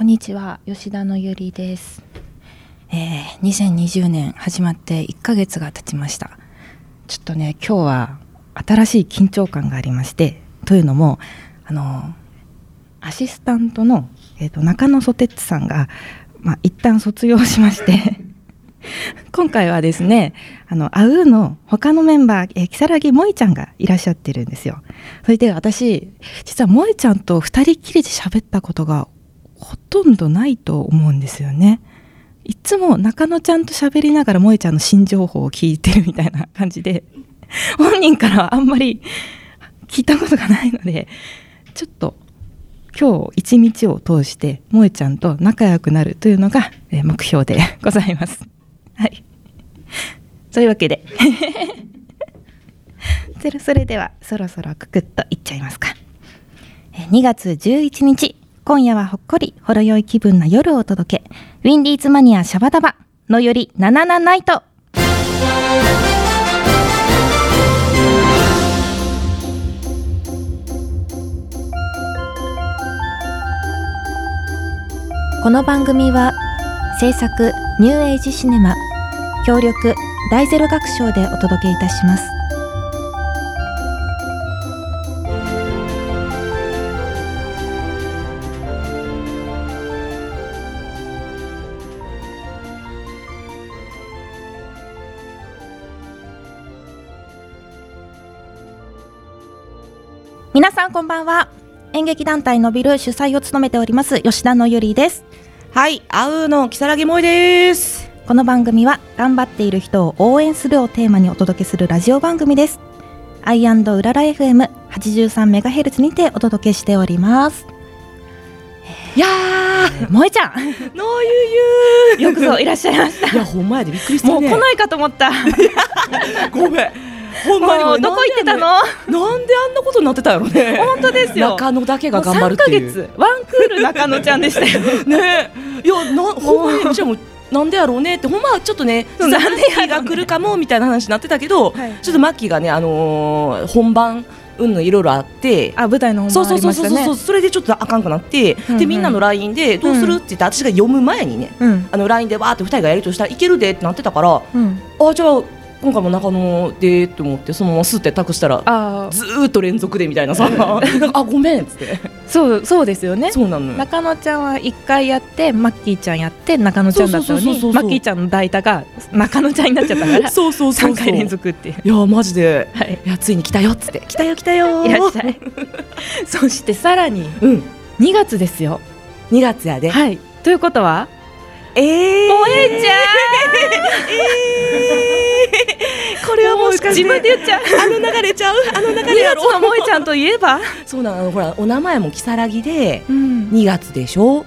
こんにちは吉田のゆりです、えー、2020年始まって1ヶ月が経ちました。ちょっとね今日は新しい緊張感がありましてというのもあのアシスタントの、えー、と中野ソテッツさんが、まあ、一旦卒業しまして 今回はですねあのアウーの他のメンバー、えー、如月萌ちゃんがいらっしゃってるんですよ。それで私実は萌ちゃんと二人きりで喋ったことがほとんどないと思うんですよね。いつも中野ちゃんと喋りながら萌ちゃんの新情報を聞いてるみたいな感じで本人からはあんまり聞いたことがないのでちょっと今日一日を通して萌ちゃんと仲良くなるというのが目標でございます。はい。そういうわけで。それではそろそろククッといっちゃいますか。2月11日今夜はほっこりほろ酔い気分な夜をお届け。ウィンディーズマニアシャバダバ。のよりナナナナイトこの番組は制作ニューエイジシネマ協力大ゼロ学賞でお届けいたします。皆さんこんばんは演劇団体のびる主催を務めております吉田のゆりですはい、あうの木更木萌です。この番組は頑張っている人を応援するをテーマにお届けするラジオ番組です。アイうらら FM83 メガヘルツにてお届けしております。いや萌えちゃん、ー、のゆゆよくぞいらっしゃいました。いや、ほんまやでびっくりしたね。もう来ないかと思った。ごめん。ほんまにどこ行ってたの？なんであんなことになってたやろね。本当ですよ。中野だけが頑張るっていう。もう三ヶ月ワンクール中野ちゃんでしたよ。ねいや、な、ほんまに、じゃもうなんでやろうねって、ほんまはちょっとね、そう実はなんでやろうねマッキーが来るかもみたいな話になってたけど、はいちょっとマッキーがね、あのー本番、うんのいろいろあって。あ舞台のねそうそうそうそう、。それでちょっとあかんくなって、うんうんでみんなの LINE でどうするって言って私が読む前にね、うんあの LINE でわーって二人がやりとりしたらいけるでってなってたからうん。あじゃあ今回も中野でって思ってそのままスって託したらあずーっと連続でみたいなさ あごめんっつって。そうそうですよね。そうなのよ。中野ちゃんは一回やってマッキーちゃんやって中野ちゃんだったのにマッキーちゃんの代打が中野ちゃんになっちゃったからそうそうそうそう。3回連続っていう。いやマジで。はい。いやついに来たよっつって。来たよ来たよいらっしゃい。そしてさらにうん。2月ですよ。2月やで。はい。ということはえー。萌えちゃこれはもしかして。自分で言っちゃう。あの流れちゃう。あの流2れやろ萌えちゃんといえば。そうなの。ほらお名前も如月でうん。2月でしょ？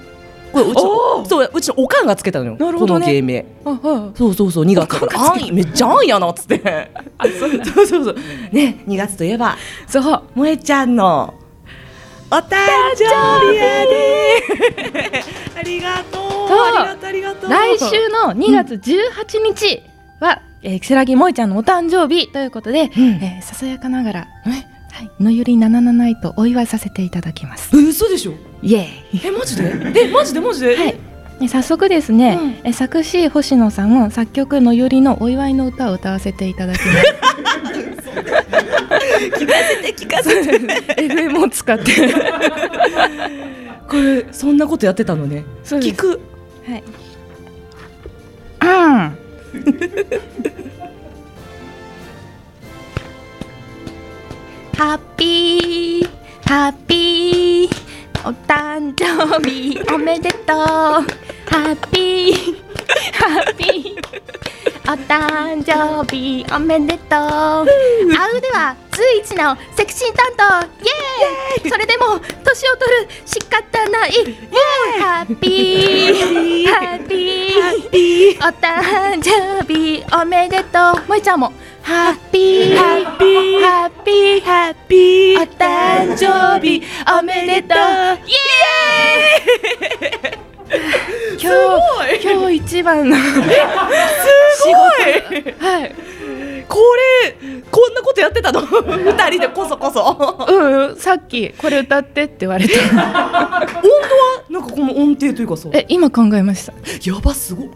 これうちのそううちのおかんがつけたのよ。ね。この芸名。ああ。そうそうそう2月。だからあんめっちゃあんやなっつって。あそうだ。そうそうそう。ね2月といえばそう。萌えちゃんのお誕生日やで。ありがとう。ありがとう。来週の2月18日は、えー、木更木萌えちゃんのお誕生日ということで、うん。えーささやかながら、はい、のゆり77イとお祝いさせていただきます。え嘘でしょ？イエーイえマジで？えマジで？マジで？はい。で早速ですね、うん。え作詞星野さん作曲のゆりのお祝いの歌を歌わせていただきます。聞かせて聞かせて。FM を使って。これそんなことやってたのね。聞く。はい。うん。ハッピーハッピーお誕生日。おめでとう。ハッピーハッピーお誕生日。おめでとう。あうでは随一のセクシー担当。イエーイそれでも年を取る仕方ない。イエーイハッピーハッピーお誕生日おめでとう。もえちゃんもハッピーハッピーハッピーハッピーお誕生日おめでとうイエーイ今日今日一番のすごい。はい。これこんなことやってたの？二人でこそこそ。本当はうんさっきこれ歌ってって言われた。何なんかこの音程というかさえ今考えました。やばすごい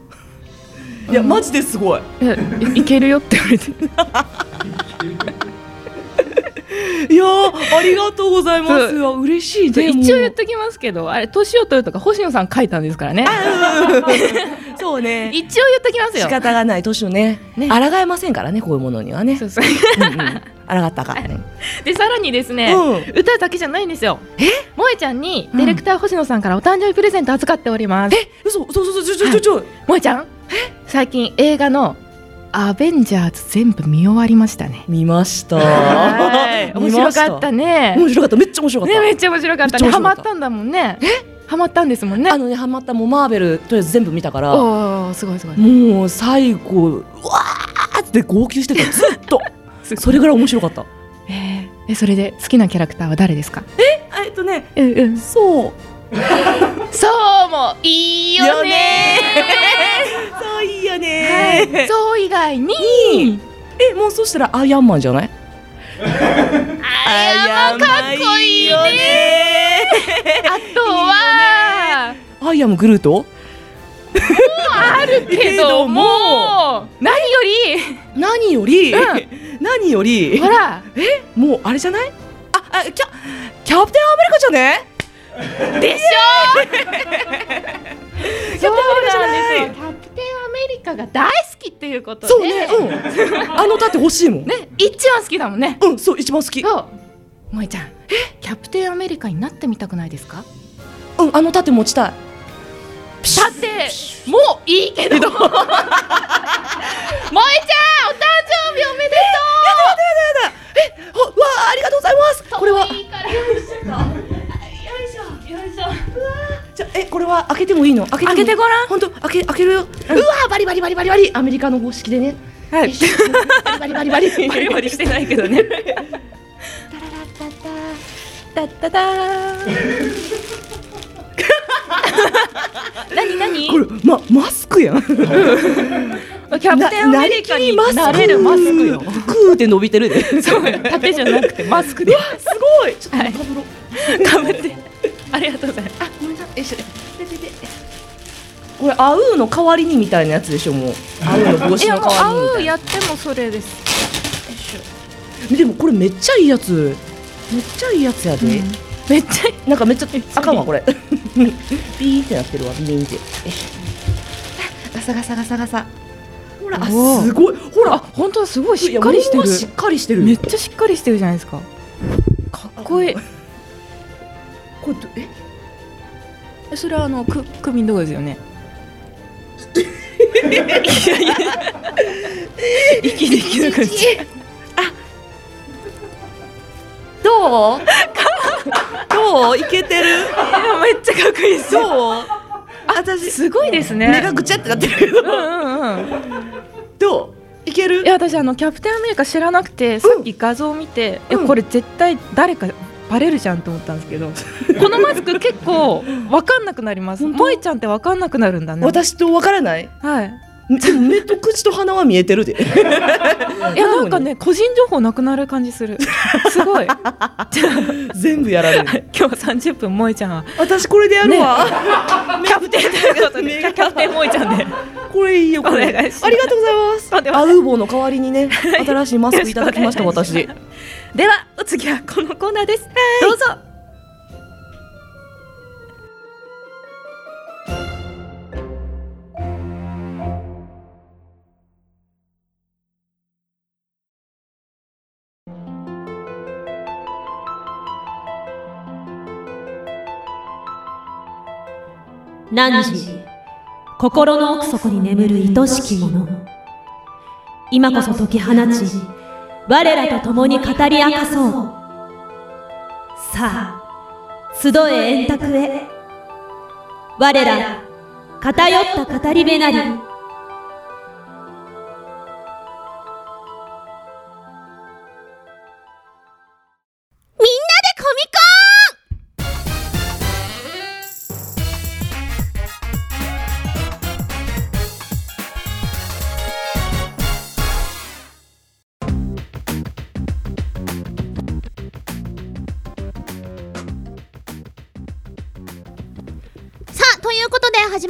いやマジですごい。えいいけるよって言われて。いやーありがとうございます。嬉しい。ね一応言っもときますけどあれ年を取るとか星野さん書いたんですからね。う そうね。一応言っときますよ。仕方がない。年をねね。抗えませんからねこういうものにはね。そうそう。うんうん抗ったか。ね でさらにですね、うん。歌だけじゃないんですよ。え？萌えちゃんにディレクター星野さんからお誕生日プレゼント預かっております。え？嘘。そうそうそう。ちょちょちょちょ萌えちゃん？最近映画のアベンジャーズ全部見終わりましたね。見ました。はい。面白かったね。面白かった。めっちゃ面白かったね。めっちゃ面白かった。ねハマったんだもんね。ハマったんですもんね。あのねハマったもうマーベルとりあえず全部見たから。おおすごいすごい。もう最後うわーって号泣してた。ずっと。それぐらい面白かった。えーえそれで好きなキャラクターは誰ですか？えっとね。うんうん。そうそうもいいよね。そういいよはい。ねそう以外に。えもうそしたらアイアンマンじゃない？あやまかっこいいね。あとはアイアムグルート？あるけども何よ何より、うん。何より？りほら。もうあれじゃない？ああキャキャプテンアメリカじゃね？でしょそうなんです。よキャプテンアメリカが大好きっていうことで。そうね。うん。あの盾欲しいもん。ね一番好きだもんね。うんそう一番好き。そう。萌えちゃん。キャプテンアメリカになってみたくないですか？うんあの盾持ちたい。だってもういいけど。萌えちゃんお誕生日おめでとあわあありがとうございます。うこれはいいしょとよいしょよいしょじゃあえこれは開けてもいいの？開けても開けてごらん。本当開け開けるよ、うわーバリバリバリバリバリ。アメリカの方式でね。はい。バリバリバリバリ。バリバリしてないけどねタララッタタタ何何これまマスクやんキャプテンアメリカにななれるマスクよクーって伸びてるでそう縦じゃなくてマスクですごいちょっとはいかぶろうかぶってありがとうござい。ますあごめんなさい。よいしょでででこれアウーの代わりにみたいなやつでしょもう。アウーの帽子のいやもう代わりにみたいな。合うやってもそれです。でもこれめっちゃいいやつ。めっちゃいいやつやで、めっちゃいい。なんかめっちゃあかんわこれ。ピーってなってるわビーンって。ガサガサガサガサ。ほらすごい。ほら。あ本当だすごいしっかりしてる。しっかりしてる。めっちゃしっかりしてるじゃないですか。かっこいいこれどえ？えそれはあのく首のとこですよね。息できなくなっちゃうどう？どう？いけてる？いやめっちゃかっこいいですどう？私すごいですね。目がぐちゃってなってるけどうんうんうん。どう？いける？いや私あのキャプテンアメリカ知らなくてさっき画像を見て、いやうん。これ絶対誰かバレるじゃんと思ったんですけど。このマスク結構わかんなくなります。本当？萌えちゃんってわかんなくなるんだね。私とわからない？はい。目と口と鼻は見えてるで。いやなんかね個人情報なくなる感じする。すごい。全部やられる。今日は30分萌えちゃんは。私これでやるわ、キャプテンということで。キャプテン萌えちゃんで。これいいよこれ。お願いします。ありがとうございます。アウーボーの代わりにね新しいマスクいただきました私しではお次はこのコーナーです、どうぞ。汝心の奥底に眠る愛しきもの今こそ解き放ち我らと共に語り明かそう。さあ集え円卓へ。我ら偏った語り部なり。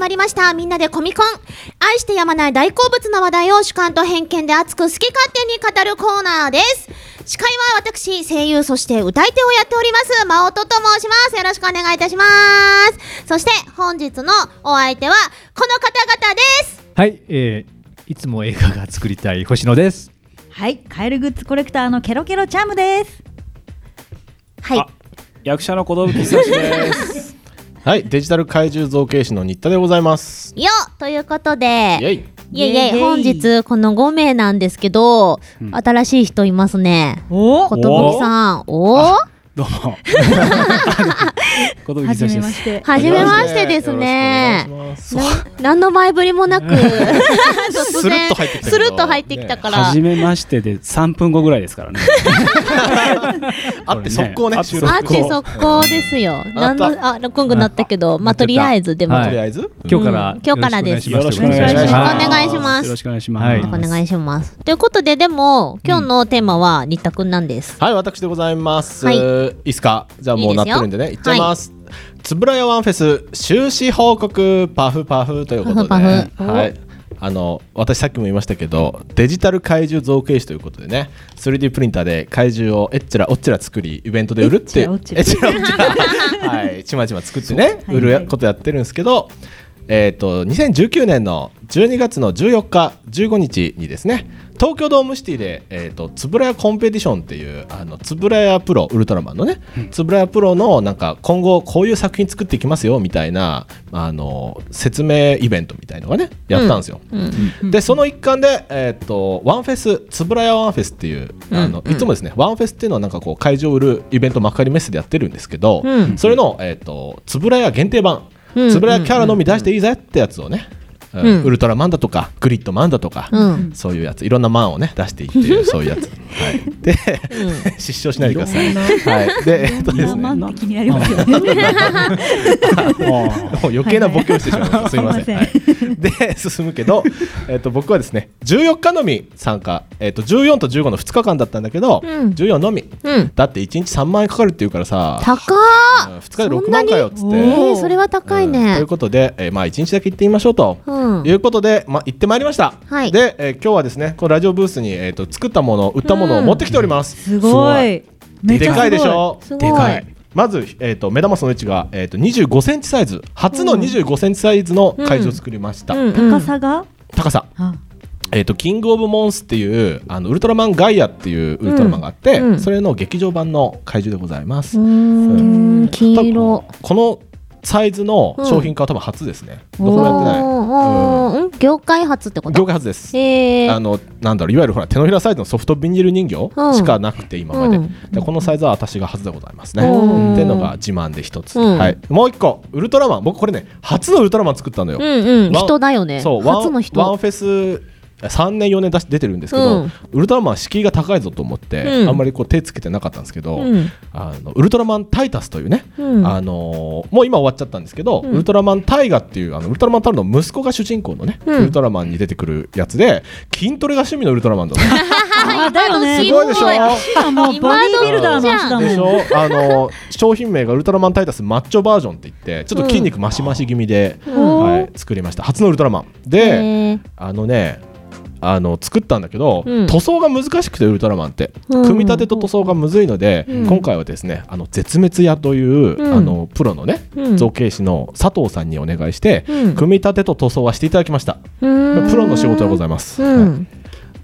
まりました。みんなでコミコン。愛してやまない大好物な話題を主観と偏見で熱く好き勝手に語るコーナーです。司会は私声優そして歌い手をやっております真音と申します。よろしくお願いいたします。そして本日のお相手はこの方々です。はい、えー、いつも映画が作りたい星野です。はい、カエルグッズコレクターのケロケロチャムです。はい。あ役者の小道具久しです。はい、デジタル怪獣造形師の新田でございます。よということで。イェイ。いえいえイ。エイ本日この5名なんですけど、新しい人いますね。お？ことぶきさん。お？おどうも。はじ。めまして。はじめましてですね何の前振りもなく突スルッと入ってきたけどスルッと入ってきたから、初めましてで3分後ぐらいですからね。あって速攻ね、あっち速攻ですよ。なんのあ録音になったけど、まあとりあえずでも、はいとりあえず。今日から、うん今日からですよろしくおお願いします願いします。お願いしますよろしくお願いします。はいお願いします。ということででも今日のテーマは新田くんなんです。はい、私でございます。はいいいっすか？じゃあもうなってるんでね、いっちゃいます。つぶらやワンフェス収支報告パフパフということで、パフパフ。はい。あの私さっきも言いましたけどデジタル怪獣造形師ということでね 3D プリンターで怪獣をえっちらおっちら作りイベントで売るってえっちらおっちら。はい。ちまちま作ってねはい。売ることやってるんですけどえっ、と2019年の12月の14日15日にですね東京ドームシティで、えー、とつぶらやコンペティションっていうあのつぶらやプロウルトラマンのねつぶらやプロのなんか今後こういう作品作っていきますよみたいなあの説明イベントみたいのがねやったんですよ。でその一環で、えー、とワンフェスつぶらやワンフェスっていうあの、いつもですねワンフェスっていうのはなんかこう会場を売るイベント幕張メッセでやってるんですけど、うん。それの、えー、とつぶらや限定版。うんつぶらやキャラのみ出していいぜってやつをね、うんうんウルトラマンだとかグリッドマンだとか、うんそういうやついろんなマンをね出していっていうそういうやつ、はい、で、失笑しないでください。はい、でえっとですねマンって気になりますよね。もう余計なボケをしてしまいました。すみません。はい、で進むけど、えっと僕はですね、14日のみ参加、えっと14と15の2日間だったんだけど、うん14のみ。うん。だって1日3万円かかるっていうからさ、高うん2日で6万かよっつって。ー。えー、それは高いうんといねう。ことで、えーまあ1日だけ行ってみましょうと。うん。いうことで、まあ、行ってまいりました、はい。で、えー今日はですねこのラジオブースに、えー、と作ったもの売ったものを持ってきております、すごい。でかいでしょ？すごい。でかい。まず、えー、と目玉その位置が、えー、と25センチサイズ。初の25センチサイズの会場を作りました、うん。高さが？高さ、あ。えー、とキングオブモンスっていうあのウルトラマンガイアっていうウルトラマンがあって、うん。うんそれの劇場版の怪獣でございます、うーん。黄色。このサイズの商品化は多分初ですね、どこもやってない、業界初ってこと？業界初です。あのなんだろういわゆるほら手のひらサイズのソフトビニール人形うん。しかなくて今まで,、うん。でこのサイズは私が初でございますね、うん。っていうのが自慢で一つ、うん。はい、もう一個ウルトラマン。僕これね初のウルトラマン作ったのよ、うんうん。ワン人だよね。そうワンフェス3年4年出し出てるんですけど、うん。ウルトラマンは敷居が高いぞと思って、うん。あんまりこう手つけてなかったんですけど、うん。あのウルトラマンタイタスというね、うん。あのーもう今終わっちゃったんですけど、うん。ウルトラマンタイガっていうあのウルトラマンタルの息子が主人公のね、うん。ウルトラマンに出てくるやつで筋トレが趣味のウルトラマンだねあだよね。すごい。でしょ？今もうボディービルダーの足だもん。でしょ？あの商品名がウルトラマンタイタスマッチョバージョンって言ってちょっと筋肉マシマシ気味で、うん。はい、作りました。初のウルトラマン。であのねあの作ったんだけど、うん。塗装が難しくてウルトラマンって、うん。組み立てと塗装がむずいので、うん。今回はですねあの絶滅屋という、うん。あのプロのね、うん。造形師の佐藤さんにお願いして、うん。組み立てと塗装はしていただきました、うーん。プロの仕事でございます、はい。うん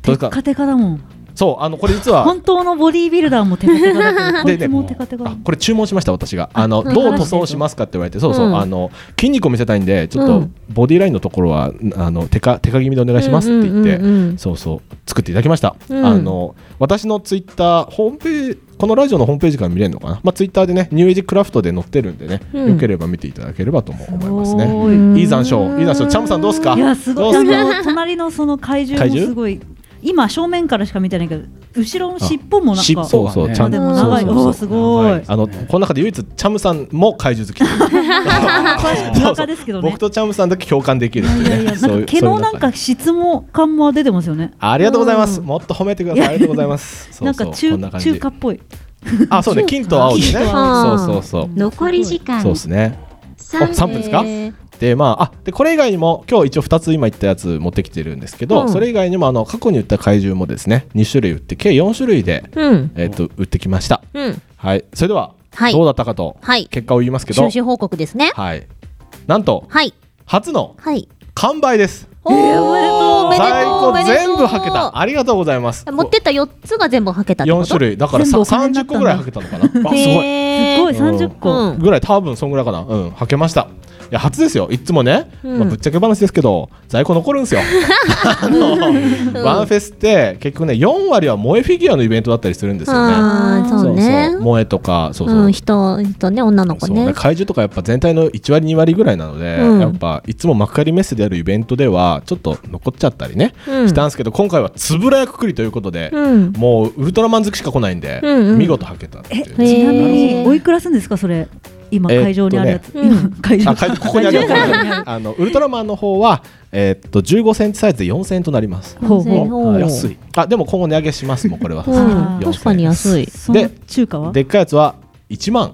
それからテカテカだもん。そうあのこれ実は本当のボディービルダーもテカテカだけど、もテカこれ注文しました私が。あのうんどう塗装しますかって言われてそうそう、うん。あの筋肉を見せたいんでちょっとうん。ボディラインのところはあのテカテカ気味でお願いしますって言って、うんうんうんうん。そうそう作っていただきました、うん。あの私のツイッターホームページこのラジオのホームページから見れるのかな、まあ、ツイッターでねニューエイジクラフトで載ってるんでね、うん。よければ見ていただければとも思いますね。い。い残暑いい残暑。チャムさんどうですか？いやすごい。隣のその怪獣もすごい。今正面からしか見てないけど、後ろの尻尾もなんか。尻尾そちゃんとでも長い。そうそうそうおおすごい。あのこの中で唯一チャムさんも怪獣好きにわかですけどね僕。とチャムさんだけ共感できる毛のなんそういうか質も感も出てますよね。ありがとうございます。うんもっと褒めてください。ありがとうございます。そうそうなんか中中華っぽい。あ、そうね。金と青でね。そう青そうそう。残り時間そうですね。あ三分ですか？へーでまああでこれ以外にも今日一応2つ今言ったやつ持ってきてるんですけど、うん。それ以外にもあの過去に売った怪獣もですね2種類売って計4種類で、うん。えっと売ってきました。うん。はい。それでは、はい。どうだったかとはい。結果を言いますけど。収支報告ですね。はい。なんとはい。初のはい。完売です。おーおめでとう在庫おめでとう。全部はけた。ありがとうございます。持ってった4つが全部はけたってこと？4種類。だからさ全部お金になったんだ。30個ぐらいはけたのかな。あすごいすごい30個、うん。ぐらい。多分そんぐらいかな。うん。はけました。いや初ですよ。いつもね、うん。まあ、ぶっちゃけ話ですけど在庫残るんですよ。あのワンフェスって結局ね4割は萌えフィギュアのイベントだったりするんですよね。あーそうね。そう萌えとかそうそう、うん人人ね女の子そうね。ね怪獣とかやっぱ全体の1割2割ぐらいなので、うん。やっぱいつも幕張メッセであるイベントではちょっと残っちゃったりね、うん。したんですけど今回はつぶらやくくりということで、うん。もうウルトラマン好きしか来ないんで、うんうん。見事はけたっていうえちなみにおいくらすんですかそれ？今会場にあるやつ、うん。今会場。あ会ここにある会場にあのウルトラマンの方は、えーっと15センチサイズで4000円となります。ほうほう。ほう安い。あでも今後値上げしますもんこれは。確かに安い。その中華は？でっかいやつは1万。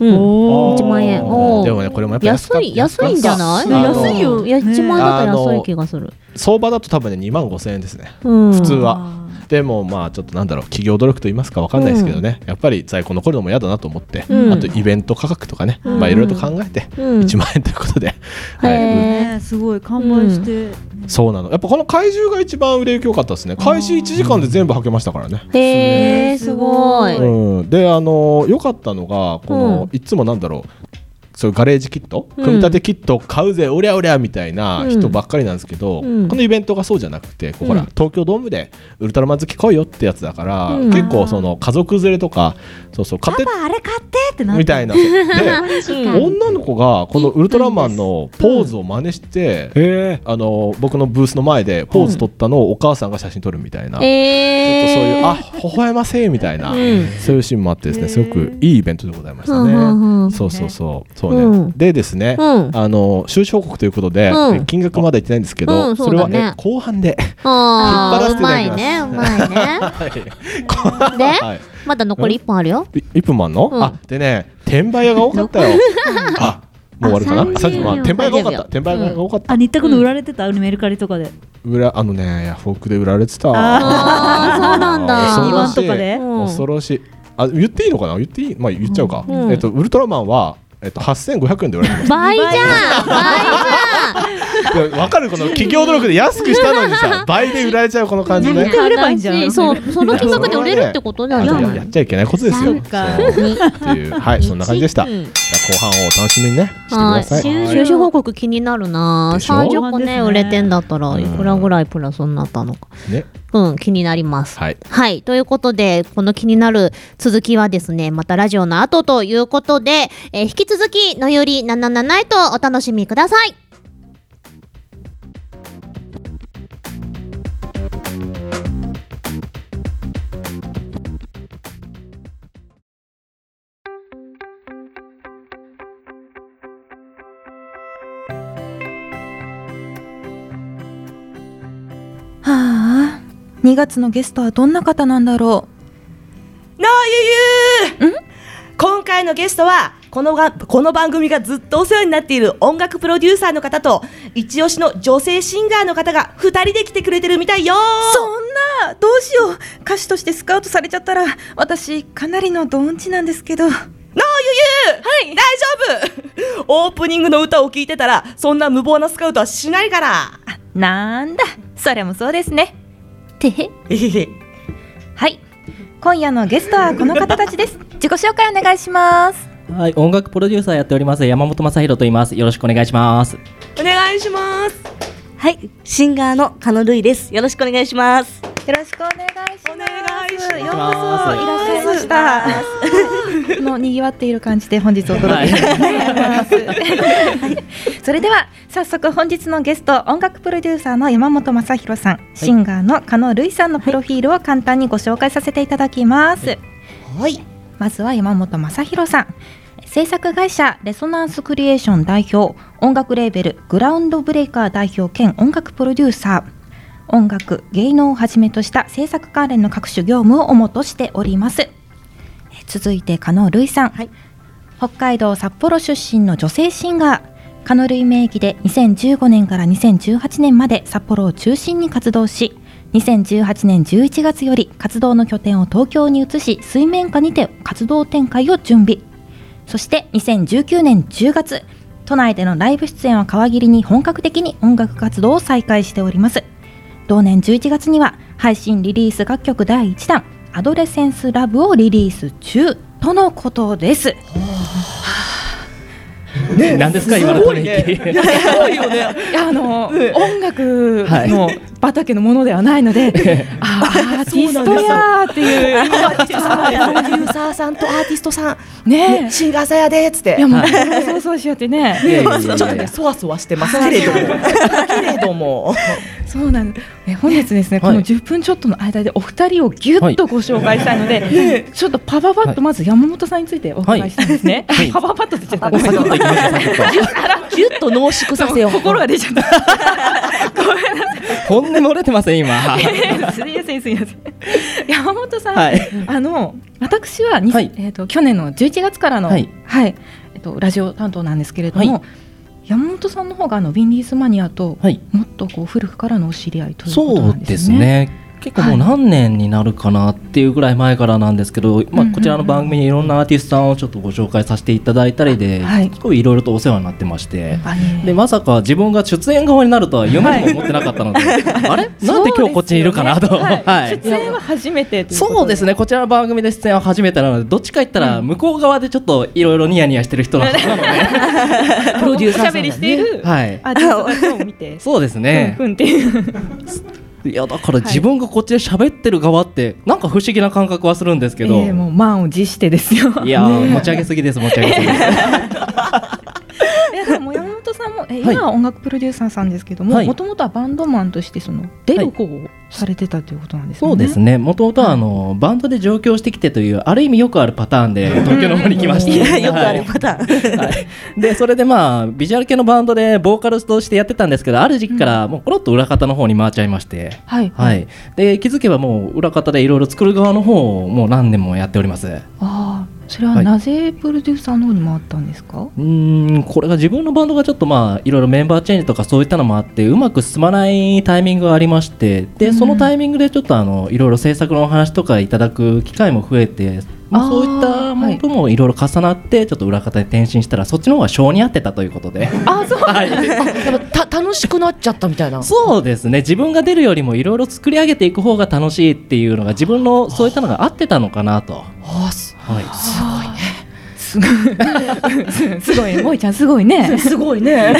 うん。おー。1万円。でもねこれもやっぱ安か安い安いんじゃない？安い。よ。いや1万円だったら安い気がする。相場だと多分ね2万5000円ですね。うん。普通は。でもまあちょっとなんだろう企業努力と言いますかわかんないですけどね、やっぱり在庫残るのも嫌だなと思って、うん。あとイベント価格とかね、うん。まあいろいろと考えてうん。1万円ということで、はい。すごい完売して、そうなの。やっぱこの怪獣が一番売れ行き良かったですね。開始1時間で全部はけましたからね。ーへーすごい。うん、であの良かったのがこの、いつもなんだろうそういうガレージキット、うん。組み立てキットを買うぜおりゃおりゃみたいな人ばっかりなんですけど、うん。このイベントがそうじゃなくて、こうほらうん。東京ドームでウルトラマン好き来いよってやつだから、うん。結構その家族連れとかそうそう買ってパパあれ買ってってなって。みたいな。で女の子がこのウルトラマンのポーズを真似して、へあの僕のブースの前でポーズ取ったのをお母さんが写真撮るみたいな、ちょっとそういうえあ微笑ませみたいな、うん。そういうシーンもあってですねすごくいいイベントでございましたね。うんうそうそうそう。そうね、うん。でですね、うん。あの収支報告ということで、うん。え金額まだ言ってないんですけど、うんそれは、ねえ後半で引っ張らせていただきます。まいねうまいね。で はい。まだ残り1本あるよ。い一分マンの、うん。あでね転売屋が多かったよ。あもう終わるかな？あ30分まん転売屋が多かった。30転売屋が多かった、あ新田君の売られてた、メルカリとかで。裏あのねヤフオクで売られてた。あーそうなんだ。恐ろしい。2番とかで？うん。恐ろしい。あ言っていいのかな？言っていい？まあ言っちゃうか、うん。えっとウルトラマンはえっと8500円で売られてます。倍じゃん。倍じゃん。わかる。この企業努力で安くしたのにさ 倍で売られちゃうこの感じね。売ればいいんじゃん。そうその金額で売れるってことだ。よあややっちゃいけないことですよ。はいそんな感じでした。後半をお楽しみにねしてくはいださい。収支報告気になるな。でしょ30個ね売れてんだったらうんいくらぐらいプラスになったのか。ね。うん気になります。はい。はい。ということで、この気になる続きはですね、またラジオの後ということで、えー引き続き、のより77へとお楽しみください。2月のゲストはどんな方なんだろなあゆゆ今回のゲストはこのがこの番組がずっとお世話になっている音楽プロデューサーの方と一押しの女性シンガーの方が2人で来てくれてるみたいよ。そんな。どうしよう。歌手としてスカウトされちゃったら私かなりのドンチなんですけど。なあゆゆはい。大丈夫。オープニングの歌を聴いてたらそんな無謀なスカウトはしないから。なんだ。それもそうですねてへ。えへへはい今夜のゲストはこの方たちです自己紹介お願いしますはい、音楽プロデューサーやっております山本正弘と言います。よろしくお願いします。お願いしますはい、シンガーのカノルイです。よろしくお願いします。よろしくお願いします。お願いしますようこそいらっしゃいました。この賑わっている感じで本日お届けします、はい。それでは早速本日のゲスト音楽プロデューサーの山本正弘さん、シンガーの加納瑠衣さんのプロフィールを簡単にご紹介させていただきます、はい。まずは山本正弘さん。制作会社レソナンスクリエーション代表音楽レーベルグラウンドブレイカー代表兼音楽プロデューサー音楽芸能をはじめとした制作関連の各種業務を主としております。え続いて加納瑠衣さん、北海道札幌出身の女性シンガー。カノルイ名義で2015年から2018年まで札幌を中心に活動し2018年11月より活動の拠点を東京に移し水面下にて活動展開を準備。そして2019年10月都内でのライブ出演を皮切りに本格的に音楽活動を再開しております同年11月には配信リリース楽曲第1弾「アドレセンスラブをリリース中とのことですね、何ですか今のため息。いやすごいよね。あの、音楽の畑のものではないので、あーアーティストやーっていうアーティストさん、プロデューサーさんとアーティストさん、ねシンガーさんやでっつって。いやもうそうそうしようってね。ちょっとね、そわそわしてますけれども。けれども。そうなんです。え本日ですね、はいこの10分ちょっとの間でお二人をぎゅっとご紹介したいので、ちょっとパパパッとまず山本さんについてお伺いしたいんですね。はいパパパッと出ちゃった。ぎゅっと濃縮させよう。心が出ちゃった。本音漏れてません今。すみませんすみません。山本さん、はいあの私はに、はいえっ、と去年の11月からのははいい、えっ、とラジオ担当なんですけれども、はい山本さんの方があのウィンディーズマニアと、はいもっとこう古くからのお知り合いということそうんなでね。ですすね。結構もう何年になるかなっていうぐらい前からなんですけど、まあ、こちらの番組にいろんなアーティストさんをちょっとご紹介させていただいたりで、はい。すごいいろいろとお世話になってまして、あい。えでまさか自分が出演側になるとは夢にも思ってなかったので、あれ？なんで今日こっちにいるかなと、ね。ははい。い、出演は初めてそうですね。こちらの番組で出演は初めてなのでどっちか言ったら向こう側でちょっといろいろニヤニヤしてる人なので、プロデューサーさんだねおしゃべりしているはい、アーティストを見て、そうですね。ふんふんっていう。いやだから自分がこっちで喋ってる側ってなんか不思議な感覚はするんですけど、ええもう満を持してですよ。いやー、持ち上げすぎです持ち上げすぎです いやでも山本さんも、えはい。今は音楽プロデューサーさんですけども、はい。もともとはバンドマンとしてその出る方をされてたということなんですよね。そうですね。もともとはあのバンドで上京してきてというある意味よくあるパターンで東京の方に来まして、いやよくあるはいパターン。はい、でそれでまあビジュアル系のバンドでボーカルとしてやってたんですけどある時期からもうコロッと裏方の方に回っちゃいまして、はい。はい、で気づけばもう裏方でいろいろ作る側の方をもう何年もやっております。ああ、それははいなぜプロデューサーの方に回ったんですか？うーんこれが自分のバンドがちょっとまあいろいろメンバーチェンジとかそういったのもあってうまく進まないタイミングがありましてでそのタイミングでちょっとあのいろいろ制作のお話とかいただく機会も増えて、まあ、そういったものもいろいろ重なってちょっと裏方に転身したらそっちの方が性に合ってたということで。あ、そう。はいた楽しくなっちゃったみたいな。そうですね自分が出るよりもいろいろ作り上げていく方が楽しいっていうのが自分のそういったのが合ってたのかなと。あーすはい、すごい。すごい、もいちゃんすごいね。すごいね。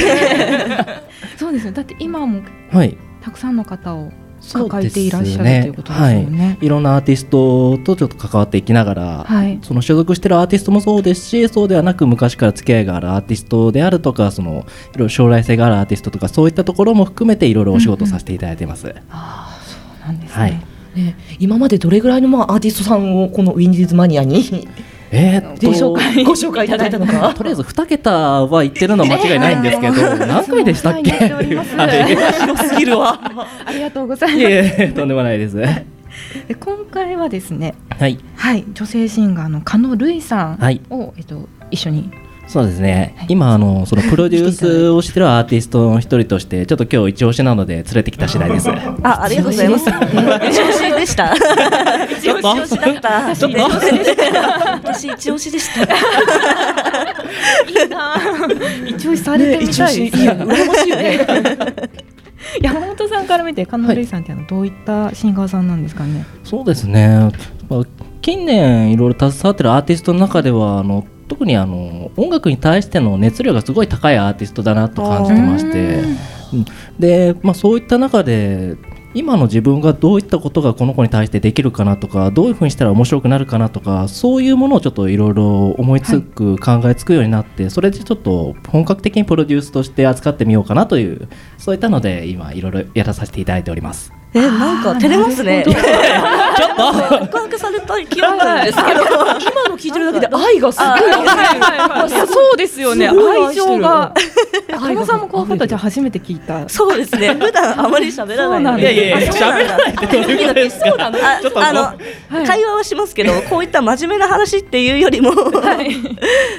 そうですよ。だって今もはいたくさんの方をそう抱えていらっしゃるねということですよね。はい、いろんなアーティストとちょっと関わっていきながら、はいその所属してるアーティストもそうですしそうではなく昔から付き合いがあるアーティストであるとかそのいろいろ将来性があるアーティストとかそういったところも含めていろいろお仕事させていただいてます。ああ、そうなんですね。はいね、今までどれぐらいのまあアーティストさんをこのウィンディーズマニアにえご紹介ご紹介いただいたのか？とりあえず2桁は言ってるのは間違いないんですけど、何回でしたっけ？広すぎるわ。ありがとうございいます。えいえとんでもないです。で今回はですね、はい、はい、女性シンガーの加野瑠衣さんを、はいえっと一緒にそうですね、はい今あのそのプロデュースをしてるアーティストの一人としてちょっと今日一押しなので連れてきた次第です。あ、ありがとうございます。一押しでした。一押しだった。ちょっと私一押しでした。いいな一押しされてみたいです、いや羨ましいよね。山本さんから見て加納瑠衣さんってあのどういったシンガーさんなんですかね？そうですね、まあ、近年いろいろ携わってるアーティストの中ではあの特にあの音楽に対しての熱量がすごい高いアーティストだなと感じてまして、うん。で、まあ、そういった中で今の自分がどういったことがこの子に対してできるかなとかどういうふうにしたら面白くなるかなとかそういうものをちょっといろいろ思いつく、考えつくようになってそれでちょっと本格的にプロデュースとして扱ってみようかなというそういったので今いろいろやらさせていただいております。え、なんか照れますね。ちょっと。告白された記憶なんですけど。今の聞いてるだけで愛がすごい。あはいはいはい。そうですよね。愛情が。加納さんもこのことじゃあ初めて聞いた。そうですね。普段あまり喋らないので。そうなんだいやいや喋らないってどういうことですかあちょっとあの、はい。会話はしますけどこういった真面目な話っていうよりも、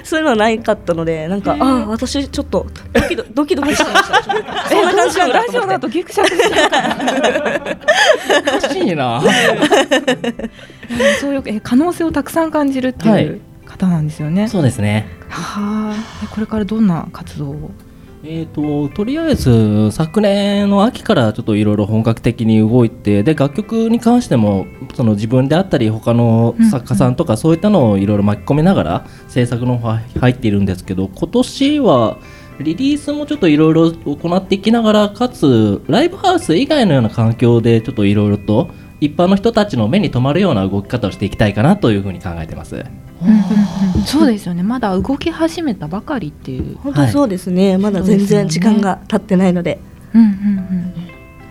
そういうのはないかったのでなんか、ああ私ちょっとドキドドキドキしてました。そんな感じなんだラジオだとギクシャクしちゃうからおかしいなそういうえ可能性をたくさん感じるってはいいう方なんですよね。そうですねはあ。えこれからどんな活動を？えー、ととりあえず昨年の秋からちょっといろいろ本格的に動いてで楽曲に関してもその自分であったり他の作家さんとかそういったのをいろいろ巻き込みながら制作の方は入っているんですけど今年はリリースもちょっといろいろ行っていきながらかつライブハウス以外のような環境でちょっといろいろと一般の人たちの目に留まるような動き方をしていきたいかなというふうに考えてます。そうですよね。まだ動き始めたばかりっていう。本当にそうですね、まだ全然時間が経ってないのでうんうんうん。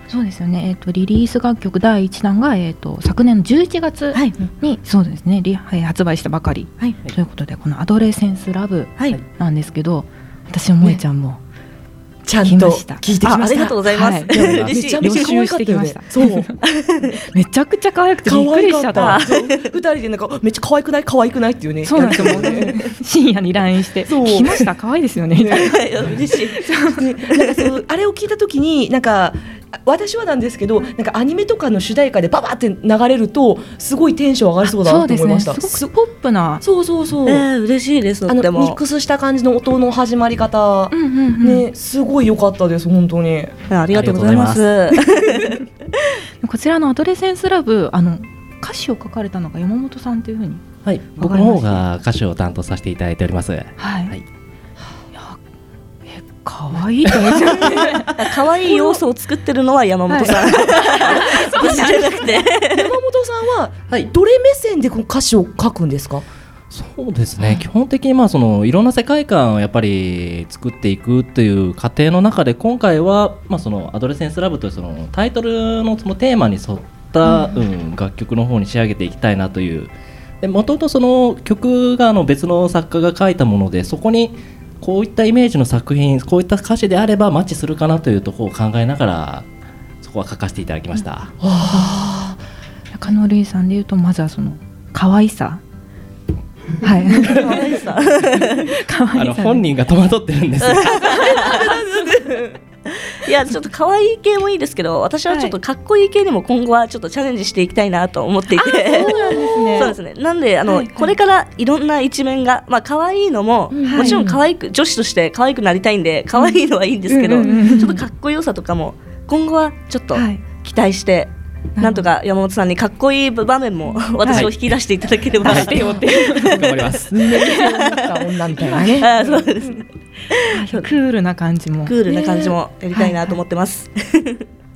そうですよね。えっ、とリリース楽曲第一弾がえっ、と昨年の11月に、そうですね。リはい発売したばかり。はいということでこのアドレセンスラブはいなんですけど、私も萌えちゃんも。ちゃんと聞いてきました。あありがとうございます。はい。めちゃめちゃ可愛かったよねそう。めちゃくちゃ可愛くて可びっくりしちゃった。二人でなんかめっちゃ可愛くない？可愛くないっていうねそうなんですよ。深夜に LINE して、そう。聞きました。可愛いですよね。みたいないや嬉しい。ねなんかそうあれを聞いた時になんか私はなんですけどなんかアニメとかの主題歌でババって流れるとすごいテンション上がりそうだなと思いましたそうですね。すごくポップな。そうそうそう、えー、嬉しいですあのミックスした感じの音の始まり方、うんうんうん。ねすごい良かったです本当にありがとうございます こちらのアドレセンスラブあの歌詞を書かれたのが山本さんというふうに。はい、僕の方が歌手を担当させていただいております。はい。はい可愛い。と思っちゃって。可愛い要素を作ってるのは山本さん、私 じゃなくて。山本さんははい。どれ目線でこの歌詞を書くんですか？そうですね、基本的にまあそのいろんな世界観をやっぱり作っていくっていう過程の中で今回はまあそのアドレセンスラブというそのタイトルのそのテーマに沿った、うん。楽曲の方に仕上げていきたいなという。もともとその曲があの別の作家が書いたものでそこにこういったイメージの作品こういった歌詞であればマッチするかなというところを考えながらそこは書かせていただきました。中野瑠衣さんで言うとまずはその可愛さ。はい。可愛さ可愛さ。あの本人が戸惑ってるんです。いやちょっと可愛い系もいいですけど私はちょっとかっこいい系にも今後はちょっとチャレンジしていきたいなと思っていてそうなんですね。そうですね。なんであの、はいはいこれからいろんな一面がまあ可愛いのも、んもちろん可愛く女子として可愛くなりたいんで可愛いのはいいんですけど、うんちょっとかっこよさとかも今後はちょっとはい期待して。なんとか山本さんにかっこいい場面も私を引き出していただければ、出してよって。頑張ります。女みたいなね。あそうです。ねクールな感じも。クールな感じもやりたいなと思ってます、い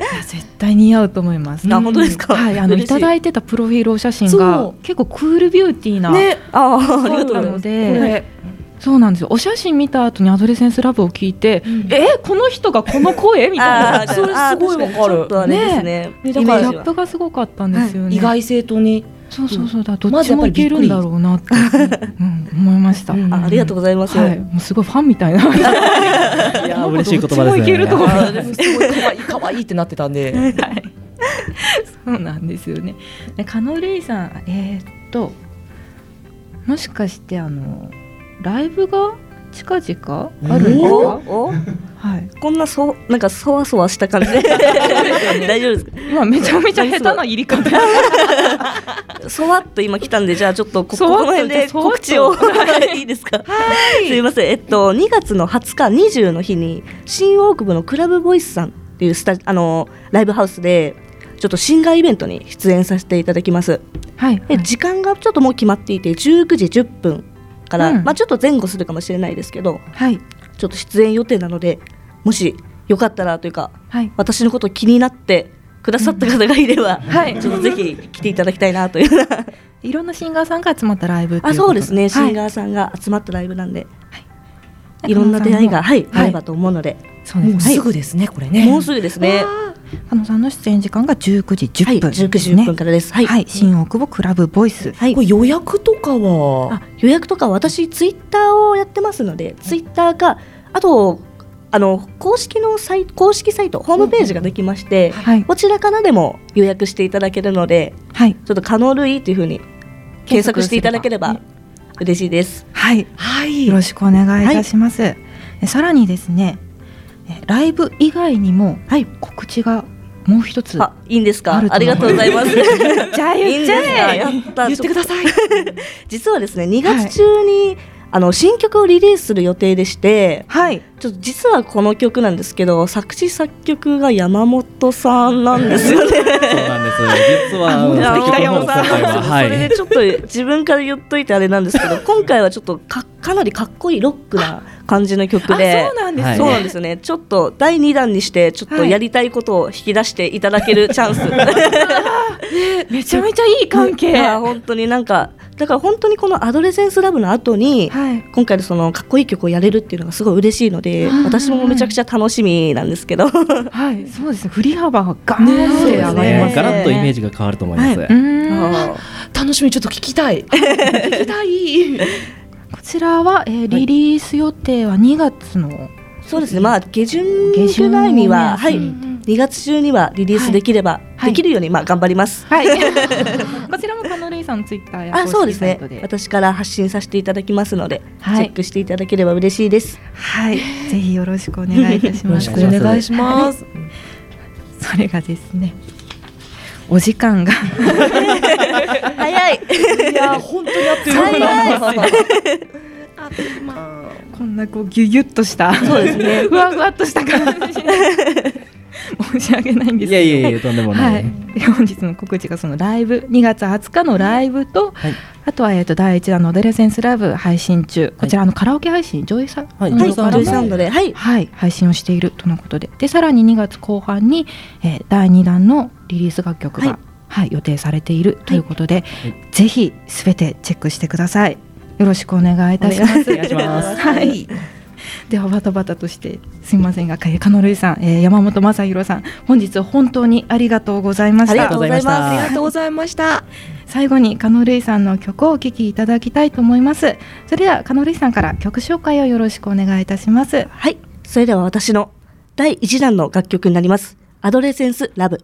や絶対似合うと思います。あ本当ですか？はい、あのい。いただいてたプロフィールお写真そがう。結構クールビューティーな。ね。ああありがとうございます。なのでこれそうなんですよ。お写真見た後にアドレセンスラブを聞いて、えこの人がこの声？みたいな。それすごいわかるあー確にちょっとあれですねねだからギャップがすごかったんですよね。意外性とねそうそうそうだ。どまずやっちもいけるんだろうなって、うん、思いました。うんあありがとうございます、はい、もうすごいファンみたいな。いや 嬉しい言葉ですね。いけると思うあーすごい可愛い可愛いってなってたんでそうなんですよね。で、カノレイさん、えーっと。もしかして、あの、ライブが近々あるんですか？はい。こんなそなんかそわそわした感じ。で 大丈夫ですか？今めちゃめちゃ下手な入り方。そわっと今来たんでじゃあちょっとここの辺で告知を。い。いですか？すいません。えっと2月の20日20の日に新大久保のクラブボイスさんっていうスタあのライブハウスでちょっとシンガーイベントに出演させていただきます。はい。で時間がちょっともう決まっていて19時10分から、うん。まあちょっと前後するかもしれないですけどはい。ちょっと出演予定なのでもしよかったらというかはい。私のこと気になってくださった方がいれば、はい。ちょっとぜひ来ていただきたいなという いろんなシンガーさんが集まったライブあそうですね、シンーガーさんが集まったライブなんで、い、ろんな出会いが、はいあればと思うので、そうです。ね。もうすぐですねこれね。もうすぐですね。加納さんの出演時間が19時10分19時ですね。10分からです。はい。はい、新大久保クラブボイス。はい。これ予約とかは？あ予約とか私ツイッターをやってますので、ツイッターかあとあの公式のサイ公式サイトホームページができまして、はい、こちらからでも予約していただけるので、はい、ちょっと可能類というふうに検索していただければ嬉しいです。はい、はいよろしくお願いいたします。えさらにですね、えライブ以外にもはい告知がもう一つ。あ、いいんですか？ありがとうございます。じゃあ言っちゃえいいんですか？やった。言ってください。実はですね、2月中に、あの新曲をリリースする予定でして、はい、ちょっと実はこの曲なんですけど、作詞作曲が山本さんなんですよね。そうなんです。実はそれでい。ちょっと自分から言っといてあれなんですけど今回はちょっとかかなりかっこいいロックな感じの曲であそうなんですね。そうなんですよね。ちょっと第2弾にしてちょっとやりたいことを引き出していただけるチャンス、めちゃめちゃいい関係。本当になんかだから本当にこの「アドレセンスラブ」の後に、はい、今回のそのかっこいい曲をやれるっていうのがすごい嬉しいのではい。私もめちゃくちゃ楽しみなんですけど。はい、そうですね。振り幅がガーンって上がりねますガラッとイメージが変わると思います。うーん。あ楽しみ。ちょっと聞きたい。聞きたい。こちらは、えーリリース予定は2月の、そうですね。まあ下旬下旬ぐらいには、はい、2月中にはリリースできれば、はい。できるようにまあ頑張ります。はい、こちらもカノさんのツイッターやあ、そうですね私から発信させていただきますので、はいチェックしていただければ嬉しいです。はい、ぜひよろしくお願いいたします。よろしくお願いします。それがですね、お時間が 早い。いや本当にやってる。早い。こんなこうギュギュッとした、そうですね。ふわふわっとした感じで申し訳ないんですけど。いやいやいやとんでもな。はい。い、で本日の告知がそのライブ2月20日のライブと、はい。あとはえっと第1弾の「デレセンスラブ」配信中。こちらあのカラオケ配信ジョイサはいサウンドで、はい。はい、配信をしているとのことで。でさらに2月後半に、えー第2弾のリリース楽曲が、ははいい予定されているということで、ぜひすべてチェックしてください。よろしくお願いいたします。お願いします。はいではバタバタとしてすみませんがか加納瑠衣さん、えー山本正弘さん本日本当にありがとうございましたありがとうございます。ありがありがとうございました。最後に加納瑠衣さんの曲をお聴きいただきたいと思いますそれでは加納瑠衣さんから曲紹介をよろしくお願いいたしますはい、それでは私の第1弾の楽曲になります。アドレセンスラブ。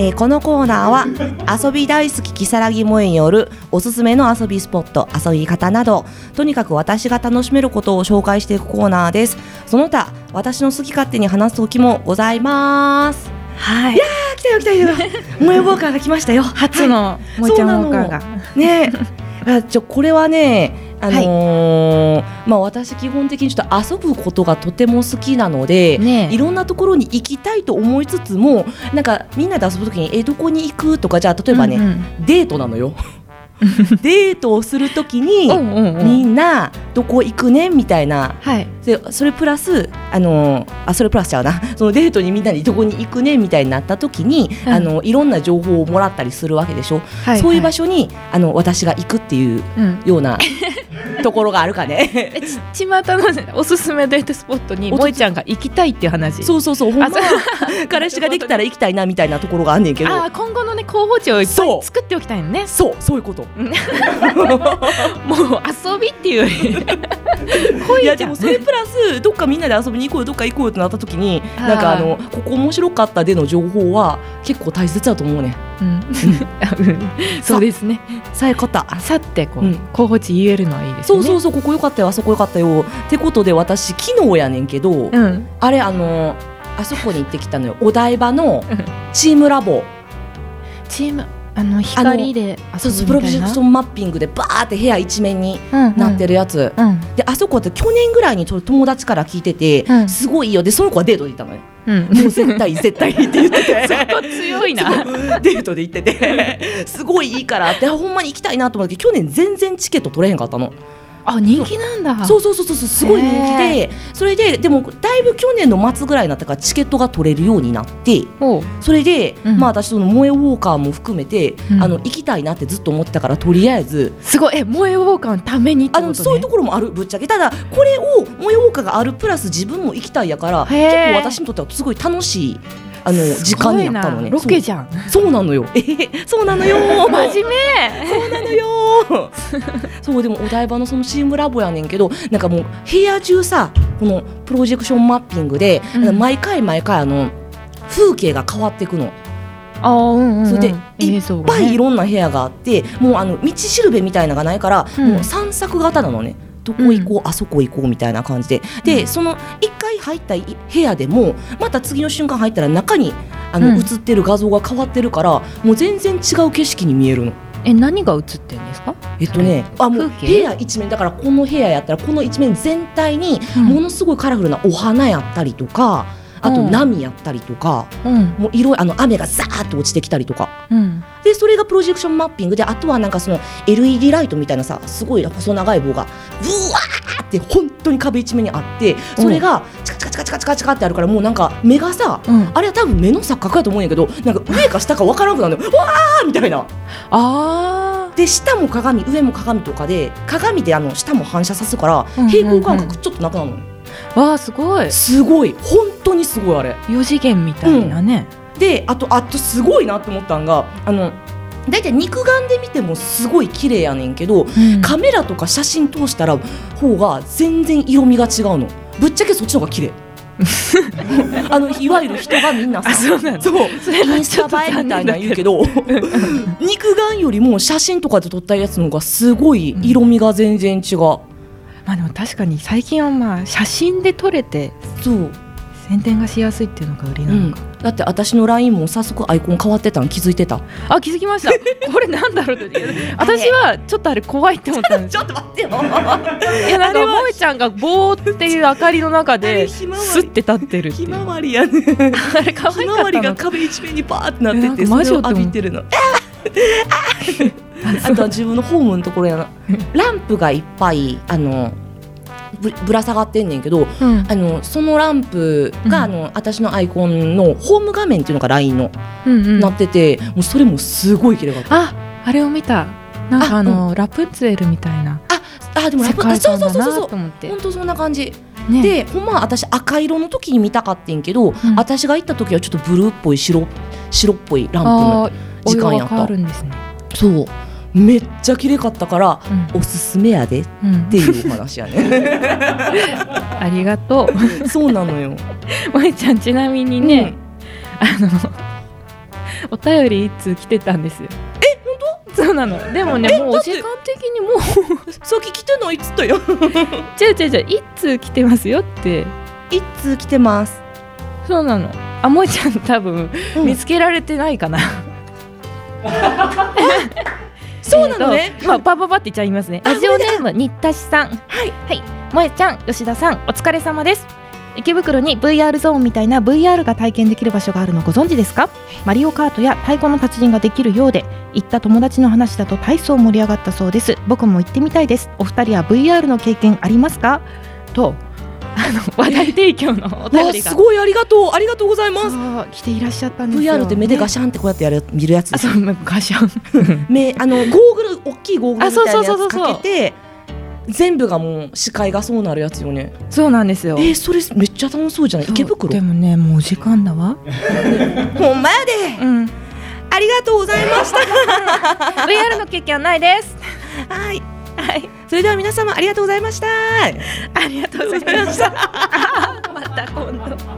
えーこのコーナーは遊び大好き木更木萌えによるおすすめの遊びスポット遊び方などとにかく私が楽しめることを紹介していくコーナーです。その他私の好き勝手に話す時もございます。はい。いやー来たよ来たよ。萌えウォーカーが来ましたよ。初の萌えちゃんウォーカーが。ねえ あちょこれはねあのーまあ私基本的にちょっと遊ぶことがとても好きなので、ねえ。いろんなところに行きたいと思いつつもなんかみんなで遊ぶときにえどこに行く？とかじゃあ例えばね、うんうん。デートなのよ デートをするときに、うんうんうん。みんなどこ行くねみたいな。はい。でそれプラスあのあそれプラスちゃうな。そのデートにみんなでどこに行くねみたいになった時に、うん。あのいろんな情報をもらったりするわけでしょ、はいそういう場所、所にあの私が行くっていううん、ような ところがあるかね。えち巷のおすすめデートスポットに萌えちゃんが行きたいっていう話？そうそうそうほんま。彼氏ができたら行きたいなみたいなところがあんねんけど。あー今後のね候補地を作っておきたいのね。そうそういうこと。もう遊びっていう。より恋いやじゃん。でもそれプラスどっかみんなで遊びに行こうよどっか行こうよってなった時になんかあのここ面白かったでの情報は結構大切だと思うね。うん。そうですね。さえ方さってこう、うん。候補地言えるのはいいですねそうそうそうここ良かったよあそこ良かったよ。ってことで私昨日やねんけど、うん。あれあのあそこに行ってきたのよ。お台場のうん。チームラボ。チームあの光でそうそプロジェクションマッピングでバーって部屋一面にうんなってるやつ、うん。であそこって去年ぐらいにちょっと友達から聞いてて、うん。すごいいいよ。でその子はデートで行ったのよ。うん。もう絶対絶対って言ってて。そこ強いな。デートで行ってて。すごいいいからってあほんまに行きたいなと思って去年全然チケット取れへんかったのあ人気なんだ。そうそうそうそうすごい人気でそれででもだいぶ去年の末ぐらいになったからチケットが取れるようになってそれで、うん。まあ私その萌えウォーカーも含めて、うん。あの行きたいなってずっと思ってたからとりあえず。すごい。え萌えウォーカーのためにってあのそういうところもあるぶっちゃけ。ただこれを萌えウォーカーがあるプラス自分も行きたいやから結構私にとってはすごい楽しいあの時間になったのねロケじゃん。そう。なのよ。えへそうなのよ。真面そうなのよ。そう でもお台場のそのチームラボやねんけどなんかもう部屋中さこのプロジェクションマッピングで、うん。毎回毎回あの風景が変わっていくの。あーうんうん、うん、それでいっぱいいろんな部屋があってもうあの道しるべみたいなのがないから、うん。もう散策型なのねどこ行こう、あそこ行こうみたいな感じで。で、その一回入ったい部屋でもまた次の瞬間入ったら中にあの、うん。映ってる画像が変わってるからもう全然違う景色に見えるの。え何が映ってんですか？えっとね、あもう部屋一面だからこの部屋やったらこの一面全体にうん。ものすごいカラフルなお花やったりとか、あとうん。波やったりとか、うん。もう色々あの雨がザーッと落ちてきたりとか。うん。でそれがプロジェクションマッピングであとはなんかその LED ライトみたいなさすごい細長い棒がブワーって本当に壁一面にあってそれがチカチカチカチカチカチカってあるからもうなんか目がさうん。あれは多分目の錯覚やと思うんやけどなんか上か下かわからなくなるのよ。わーみたいな。あで下も鏡上も鏡とかで鏡であの下も反射さすからうんうんうん平行感覚ちょっとなくなるのよ、ーわあすごい。すごい。本当にすごいあれ。四次元みたいなね、であとあとすごいなって思ったんがあの大体肉眼で見てもすごい綺麗やねんけど、うん。カメラとか写真通したら方が全然色味が違うの。ぶっちゃけそっちの方が綺麗。あのいわゆる人がみんなさあそうそう。それはインスタ映えみたいなの言うけど肉眼よりも写真とかで撮ったやつの方がすごい色味が全然違う、まあでも確かに最近はまあ写真で撮れてそう、宣伝がしやすいっていうのが売りうなんのか、、だって私の LINE も早速アイコン変わってたの気づいてた。あ気づきました。これなんだろうって。私はちょっとあれ怖いって思ったんです。ちょっと待ってよ。いやなんか萌えちゃんがボーっていう明かりの中でひまわり。スッて立ってるひまわりやね。あれ可愛ひまわりがかったの壁一面にバーってなっててそれを浴びてるのあとは自分のホームのところやな。ランプがいっぱいあのぶぶら下がってんねんけどうん。あのそのランプが、うん。あの私のアイコンのホーム画面っていうのが LINE の、うんうん。なっててもうそれもすごい綺麗かった。ああれを見た。なんかああの、ラプンツェルみたいな。あでもラ世プそう界観だなそうそうそうと思って。本当そんな感じ。ね。でほんまは私赤色の時に見たかってんけど、ん。私が行った時はちょっとブルーっぽい白白っぽいランプあの時間やったね。そうめっちゃ綺麗かったから、うんおすすめやでっうんていうお話やね ありがとう。そうなのよ 萌えちゃんちなみにね、あのお便り一通来てたんですよ。え本当？そうなの。でもねもうお時間的にもうさっき来てないっつったよ 違う違う違う一通来てますよって。一通来てますそうなの。あ萌えちゃん多分うん見つけられてないかな。そうなのねまあパパパって言っちゃいますね。ラジオネーム新田さん。はいはい。萌えちゃん吉田さんお疲れ様です。池袋に VR ゾーンみたいな VR が体験できる場所があるのご存知ですか？マリオカートや太鼓の達人ができるようで行った友達の話だと体操盛り上がったそうです僕も行ってみたいですお二人は VR の経験ありますか？とあの話題提供のお便わりが。すごいありがとうありがとうございます。来ていらっしゃったんですよ。VR って目でガシャンってこうやってやる見るやつあそうガシャン。目あのゴーグル大きいゴーグルみたいなやあそうそうそうつそうかけて全部がもう視界がそうなるやつよね。そうなんですよ。えー、それめっちゃ楽しそうじゃない？池袋？でもねもうお時間だわ。ほんまやで。うん。ありがとうございました。VR の経験はないです。はい。はいそれでは皆様ありがとうございました。ありがとうございました。また今度。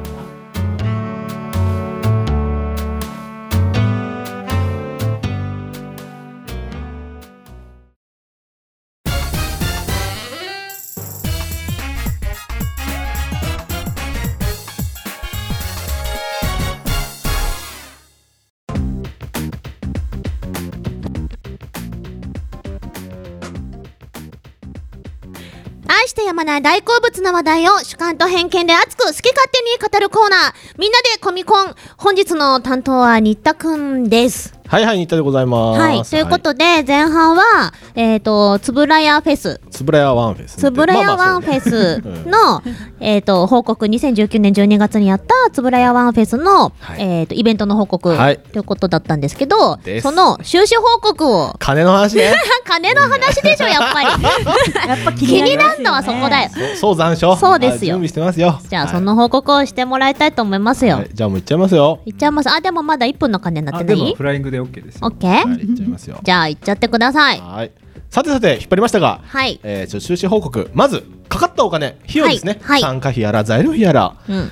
してやまない大好物の話題を主観と偏見で熱く好き勝手に語るコーナー。みんなでコミコン。本日の担当は新田くんです。はいはい、新田でございます。はい。ということで、前半は、えっ、と、つぶらやフェス。つぶらやワンフェスね。つぶらやワンフェス の、えっと、報告、2019年12月にやったつぶらやワンフェスの、はいえっと、イベントの報告、はいということだったんですけどその収支報告を、金の話ね。金の話でしょ、やっぱり。やっぱ気気になるのはそこだよ。そう残暑。そうですよはい準備してますよ。じゃあ、はいその報告をしてもらいたいと思いますよ。はいじゃあもう行っちゃいますよ。いっちゃいます。あ、でもまだ1分の鐘になってあでもないフライングで OK ですよオッケー？はい、行っちゃいますよ。じゃあ、いっちゃってください。はい。さてさて引っ張りましたが、はい。えー、ちょ収支報告。まずかかったお金、費用ですね。はいはい参加費やら材料費やらうん。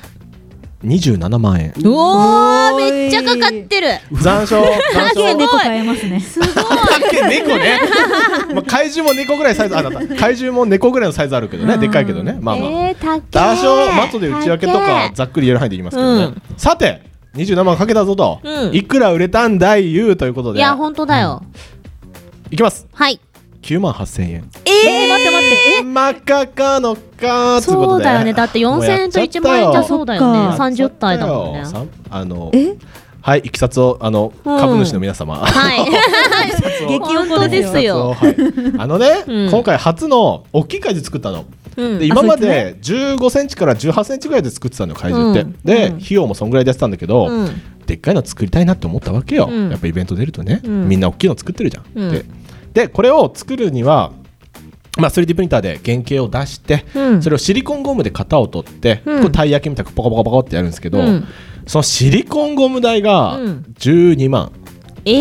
27万円。うおー、めっちゃかかってる。残暑残暑。猫買えますねすごい。猫ね。まあ怪獣も猫ぐらいサイズあだった。怪獣も猫ぐらいのサイズあるけどね、でっかいけどね。まあまあ。えー、多少マットで内訳とかざっくり言える範囲で言いますけどね、うんさて27万かけたぞと、うん。いくら売れたんだい言うということで。いや、本当だよ。いきます。はい。9万8000円。えー、待って待って。真っ赤かのかということで。そうだよね。だって4000円と1万円じゃそうだよね。30体だもんね。あのはいいきさつをあのうん。株主の皆様、はい。激本当ですよ。はい、あのね、うん。今回初の大きい怪獣作ったの、うん。で今まで15センチから18センチぐらいで作ってたのよ怪獣って、うん。で、うん。費用もそんぐらいでやってたんだけど、うん。でっかいの作りたいなって思ったわけよ、うん。やっぱイベント出るとね、うん。みんな大きいの作ってるじゃん、うん。ででこれを作るには、まあ、3D プリンターで原型を出して、うん。それをシリコンゴムで型を取って、うん。こうたい焼きみたいにポコポコポコってやるんですけど、うん。そのシリコンゴム代がうん。12万、えー、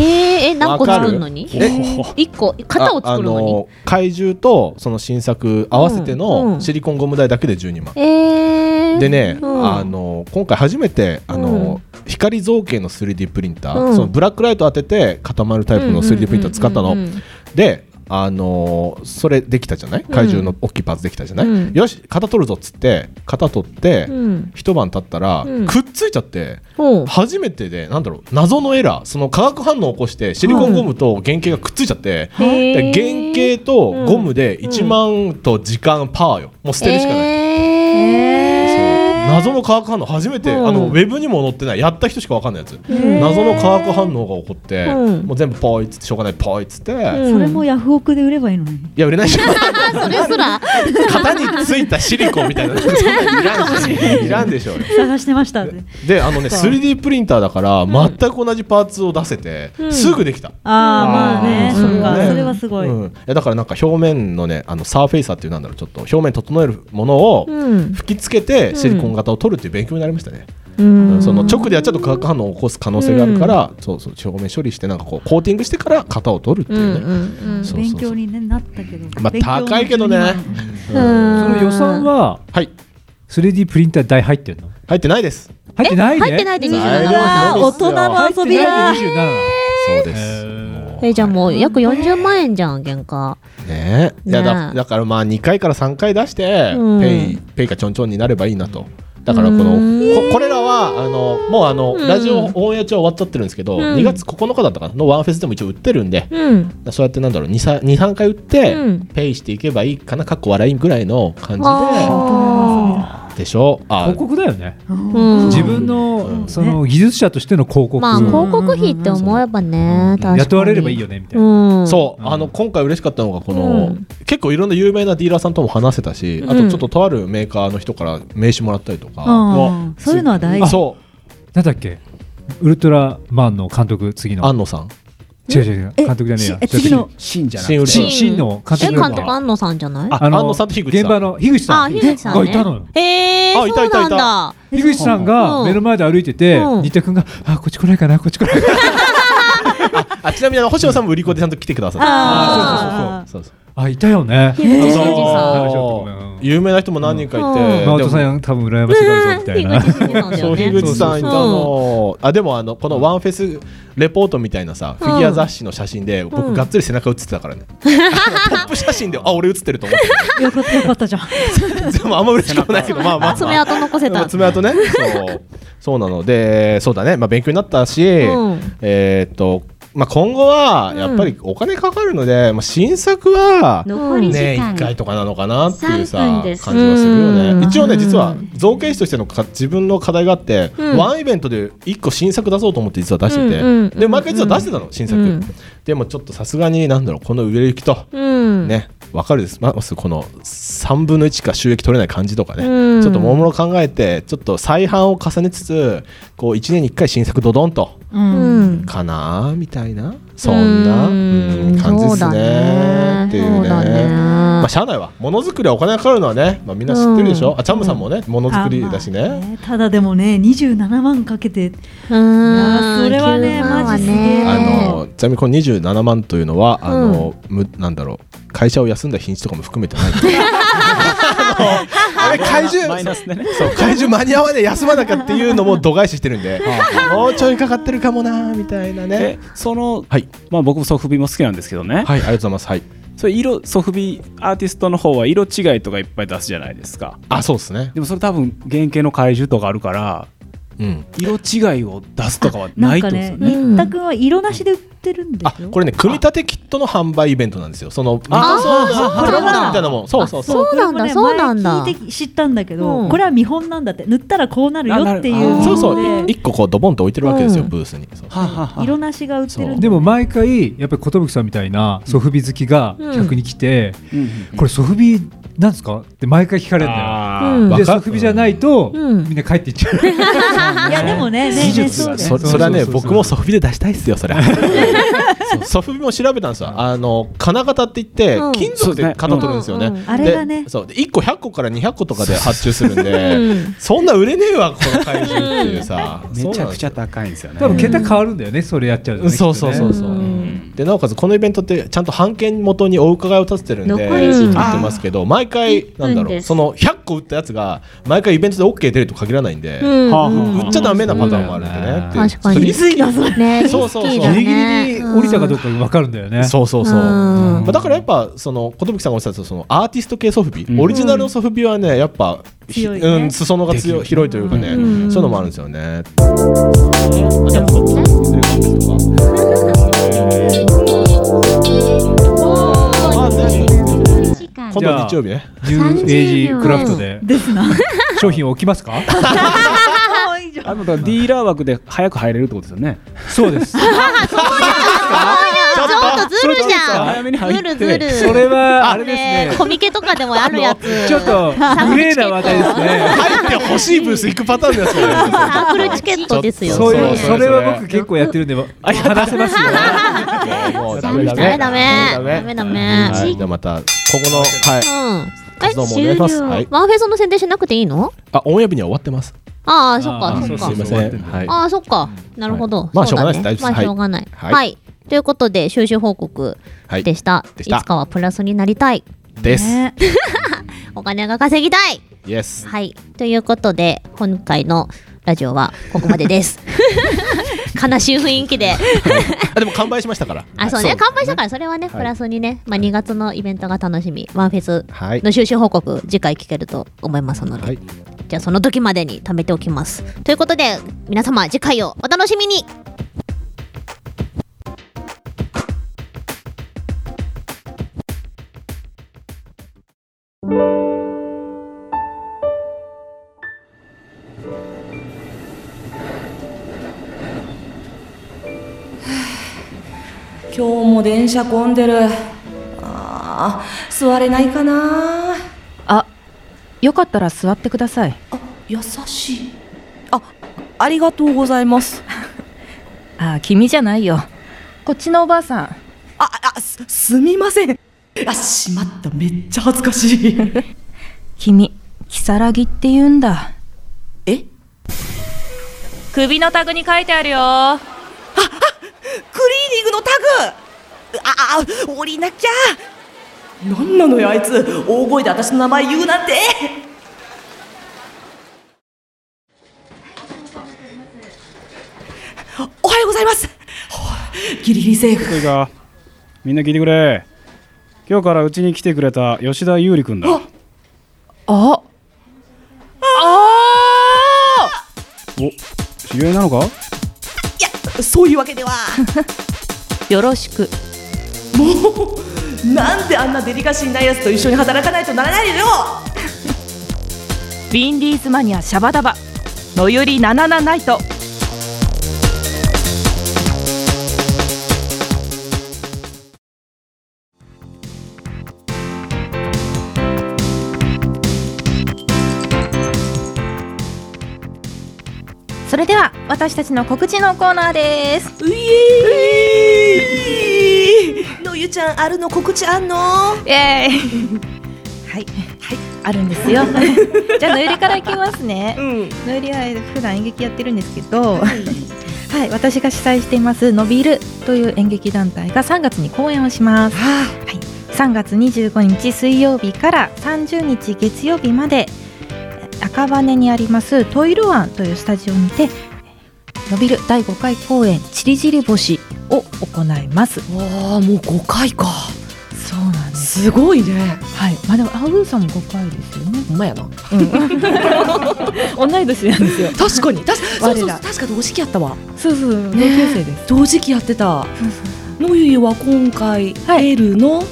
え、何個作るのに？え一個、型を作るのに？の怪獣とその新作合わせてうんうのん。シリコンゴム代だけで12万、えー。でね、うん。あの今回初めてあの、光造形の 3D プリンター、うん。そのブラックライト当てて固まるタイプの 3D プリンター使ったの、うんうんうんうん。であのーそれできたじゃない？怪獣の大きいパーツできたじゃない、うん。よし型取るぞっつって型取って、うん。一晩経ったら、うん。くっついちゃって初めてでなんだろう謎のエラー。その化学反応を起こしてシリコンゴムと原型がくっついちゃって、原型とゴムで1万と時間パーよ。もう捨てるしかない、えー。謎の化学反応初めて、うん。あのウェブにも載ってない。やった人しか分かんないやつ、ん。謎の化学反応が起こって、うん。もう全部ポイっつってしょうがないポイっつって、いうんそれもヤフオクで売ればいいのに。や売れないしそれすら。型についたシリコンみたいな。そんなんいらんしいらんでしょうよ。探してました。であのねそっか。3D プリンターだから全く同じパーツを出せて、うん。すぐできた、ああまあねうん。そっか。ねそれはすごい。うん。だからなんか表面のねあのサーフェイサーっていうなんだろうちょっと表面整えるものをうん。吹きつけてシリコン型を取るっていう勉強になりましたね。うん。その直でやっちゃうと化学反応を起こす可能性があるから、そうそう表面処理してなんかこうコーティングしてから型を取るっていうね。勉強にねなったけど。まあ高いけどね。12万その予算は、はい、3D プリンター代入ってんの？入ってないです。入ってないね。入ってないで大27丈万夫です。よ大人の遊びだ。27なのそうです。えじゃあもう約40万円じゃん原価。ねえ。いやだねえ。だからまあ2回から3回出して、うん。ペイペイかちょんちょんになればいいなとだからこのうん。ここれらはあのもうあの、うん。ラジオオンエア中は終わっちゃってるんですけど、うん。2月9日だったかなのワンフェスでも一応売ってるんで、うん。そうやってなんだろう23回売って、うん。ペイしていけばいいかなかっこ笑いぐらいの感あじででしょ？あ。広告だよね。うん。自分のその技術者としての広告。まあ広告費って思えばね雇われればいいよねみたいな。うん。そう、あの今回嬉しかったのがこの、うん。結構いろんな有名なディーラーさんとも話せたし、あうん。とちょっととあるメーカーの人から名刺もらったりとか、うん。そういうのは大事。そう。なんだっけ？ウルトラマンの監督次の。安野さん違う違う違う。え？監督じゃねえや。し次の？信じゃな新ウル。トラ新新の監え督監督安野さんじゃない？あ安野さんと樋口さん。現場の樋口さん。あ樋口さんね。がいたのよ。へえあいたいたいた。そうなんだ。樋口さんが目の前で歩いててうん。新田君があこっち来ないかなこっち来ないかな。あちなみにあの星野さんも売り子でちゃんと来てくださってあそう。そうそうそう真嗣さんなんかちょっとごめん有名な人も何人かいて、真でも。央さん多分羨ましがるぞみたいな。樋口真嗣さん。だそうよね樋口さんいたの、あでもあのこのワンフェスレポートみたいなさ、フィギュア雑誌の写真で僕がっつり背中写ってたからね、ポップ写真であ俺写ってると思っよかったよかったじゃん。てでもあんま嬉しくもないけどまあまあ爪痕残せた。爪痕ね。そう。そうなのでそうだね。まあ勉強になったし、うん。えーっとまあ今後はやっぱりお金かかるので、まあ新作は年間。1回とかなのかなっていうさ3分感じはするようん。ね一応ね実は造形師としてのか自分の課題があって、うん。ワンイベントで1個新作出そうと思って実は出してて、で毎回実は出してたの新作、うん。でもちょっとさすがになんだろうこの売れ行きと、うん。ねわかるです。まずこの3分の1か収益取れない感じとかね、うん。ちょっともろもろ考えてちょっと再販を重ねつつこう1年に1回新作ドドンとかなみたいな。そんな。感じですね。ね。っていうね。まあしゃあないわものづくりはお金がかかるのはね、まあ、みんな知ってるでしょ、うん。あチャンムさんもねものづくりだしね,、あまあねただでもね27万かけて。うん。それはね9万マジすげえ。あねのちなみにこの27万というのはあの、むなんだろう会社を休んだ日にちとかも含めてない 怪獣。マイナスでね。そう怪獣間に合わねえ休まなきゃっていうのも度外視してるんで。もうちょいかかってるかもなみたいなえねその、はい。まあ僕もソフビも好きなんですけどね、はいありがとうございます。はい。それ色ソフビアーティストの方は色違いとかいっぱい出すじゃないですか。あそうですね。でもそれ多分原型の怪獣とかあるからうん。色違いを出すとかはなないとですよね。うん新田君は色なしで売ってるん。であすよこれね組み立てキットの販売イベントなんですよ。そのあそうそうあプラモデルみたいなも。んそうそう。そうそうなんだ。そうなんだ。前聞いて知ったんだけど、うん。これは見本なんだって。塗ったらこうなるよっていうそうそう。で一個こうドボンと置いてるわけですよ、うん。ブースに。そう。はあはあはあ色なしが売ってるでも毎回やっぱり寿さんみたいなソフビ好きが客に来て、うん。うん。これソフビなんですか？って毎回聞かれるんだよ。でソフビじゃないと、うん。みんな帰っていっちゃう。いやでもね技術そうだよ。そそれはねそうそうそう僕もソフビで出したいっすよそれ。そうソフビも調べたんですよ。あの金型って言ってうん。金属で型取るんですよね、うんうんうん。あれがね。でそう。で1個100個から200個とかで発注するんで、うん。そんな売れねえわこの怪獣っていうさ。めちゃくちゃゃ高いんですよね。多分桁変わるんだよね、それやっちゃうとね、そうそうそうそう、んでなおかつこのイベントってちゃんと版権元にお伺いを立ててるんで残り時間言ってますけど毎回なんだ1分です。ろうその100個売ったやつが毎回イベントで OK 出ると限らないんで、売っちゃダメなパターンもあるんでね確かに。リスキーね。リスキそうそうそう。ギリギねリ降りたかどうか分かるんだよね。そうそうそう、だからやっぱその寿さんがおっしゃったそのアーティスト系ソフビ、うん。オリジナルのソフビはねやっぱ、うん、裾野が強い広いというかね、うんそういうのもあるんですよね。今度日曜日ね。ニューエイジクラフトでですな商品を置きますか？あのディーラー枠で早く入れるってことですよねそうです。ち ょっとずるじゃん早めに入ってずるずるそれはあれですね。コミケとかでもあるやつちょっとグレーな話題ですね。入って欲しいブース行くパターンのやつだよね。サークルチケットですよそういうそうそれは僕結構やってるんで話せますよ。もうダメダメダメダメダメじゃあまた今後のはい。うん活動もお願いします。はい。ワンフェスの宣伝しなくていいの？あ、オンエア日には終わってます。ああ、そっか、そっか。すいません。はい。ああ、そっか。なるほど。まあしょうがないです大丈夫ですまあ、しょうがないはい。ということで、収集報告はいでした。でしたいつかはプラスになりたい。です。お金が稼ぎたい。はい。ということで、今回のラジオはここまでです。悲しい雰囲気で。あ、でも完売しましたから。あ、そうね。乾杯したから、それはね、はいプラスにね、まあ、2月のイベントが楽しみ、ワンフェスはいの収集報告、次回聞けると思いますので、じゃあその時までに貯めておきます。ということで、皆様、次回をお楽しみに今日も電車混んでる。あー座れないかな。あよかったら座ってください。優しい。あありがとうございます。あ君じゃないよ。こっちのおばあさん。ああすすみませんあしまった。めっちゃ恥ずかしい。君如月って言うんだ。え？首のタグに書いてあるよ。クリーニングのタグ。ああ降りなきゃ。なんなのよあいつ。大声で私の名前言うなんて。おはようございます。ギリギリセーフ。みんな聞いてくれ今日からうちに来てくれた吉田優里君だ。あお知り合いなのか？そういうわけでは。よろしく。もうなんであんなデリカシーないやつと一緒に働かないとならないのよ。ウィンディーズマニアシャバダバ。のよりナナナナイト私たちの告知のコーナーですういーのゆちゃんあるの告知あんのイエーイはい、はい、あるんですよじゃあのゆりからいきますね、のゆりは普段演劇やってるんですけどはい、私が主催していますのびるという演劇団体が3月に公演をします。はい、3月25日水曜日から30日月曜日まで赤羽にありますトイルワンというスタジオにてのびる第5回公演ちりじり星を行います。わあ、もう5回か。そうなんです。すごいね。はい、まあでもアウーさんも5回ですよね。ほんまやな。同い年なんですよ。確かに、確かそうそう確か同時期やったわ。そうそう、同級生です。同時期やってた。のゆゆは今回出るの、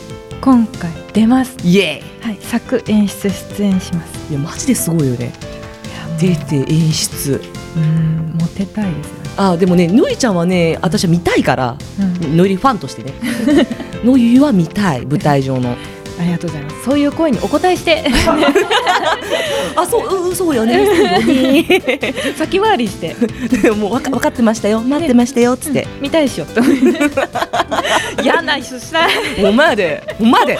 今回出ます。イエはい、作演出出演します。いやマジですごいよね。出て演出。うん、モテたいですね。あでもねのりちゃんはね私は見たいから、うん。のりファンとしてね。のゆゆは見たい舞台上の。ありがとうございます。そういう声にお答えして、あそううんそうよね。先回りして、もうわか分かってましたよ。待ってましたよ。っつって、見たいでしょ。と。嫌な人したい。ほんまやで。ほんまやで。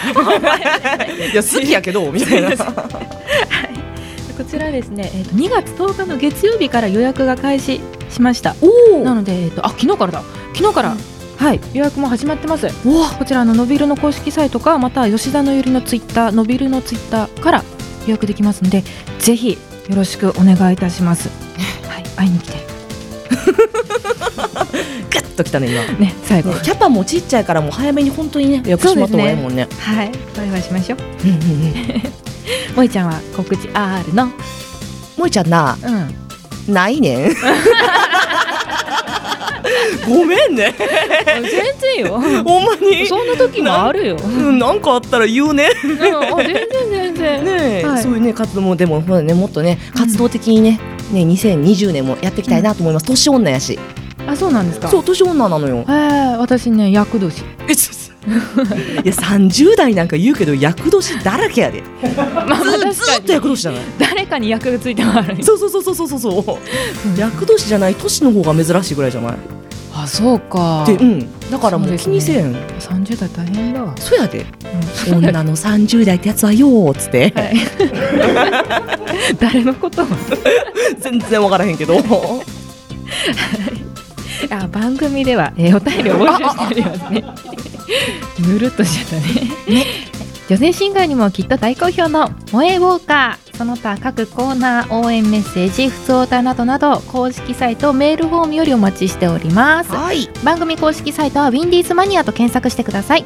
いや好きやけどみたいなこちらですね、えー、と2月10日の月曜日から予約が開始しました。なので、えー、とあ昨日からだ。昨日から、はい予約も始まってます。こちらののびるの公式サイトかまたは吉田のゆりのツイッターのびるのツイッターから予約できますのでぜひよろしくお願いいたします。はい会いに来て。グッときたね今。ね最後、ねキャパもちっちゃいからもう早めに本当にね予約しまった方がいいもんね。はいバイバイしましょう。うんうんうんもいちゃんは告知あるの？もいちゃんなうん。ないねん ごめんね全然よ。ほんまにそんな時もあるよ。うんなんかあったら言うねうん、あ全然全然。ねえ、はいそういうね活動もでもほらねもっとね活動的にね、ね2020年もやっていきたいなと思います。年女やし。あそうなんですか。そう年女なのよ。えー、私ね厄年。え いや30代なんか言うけど厄年だらけやで。まあずずっと厄年じゃない。誰かに役がついても悪い。そうそうそうそうそうそう。厄年じゃない年の方が珍しいぐらいじゃない？あそうかでうんだからもう気にせん三十代大変だわそうやで、女の30代ってやつはよーっつって、誰のこと全然わからへんけど あ番組では、えーお便りを募集しておりますね。ぬるっとしちゃったね。女性シンガーにもきっと大好評の「萌えウォーカー」その他各コーナー応援メッセージ普通歌などなど公式サイトメールフォームよりお待ちしております。はい。番組公式サイトはウィンディーズマニアと検索してください。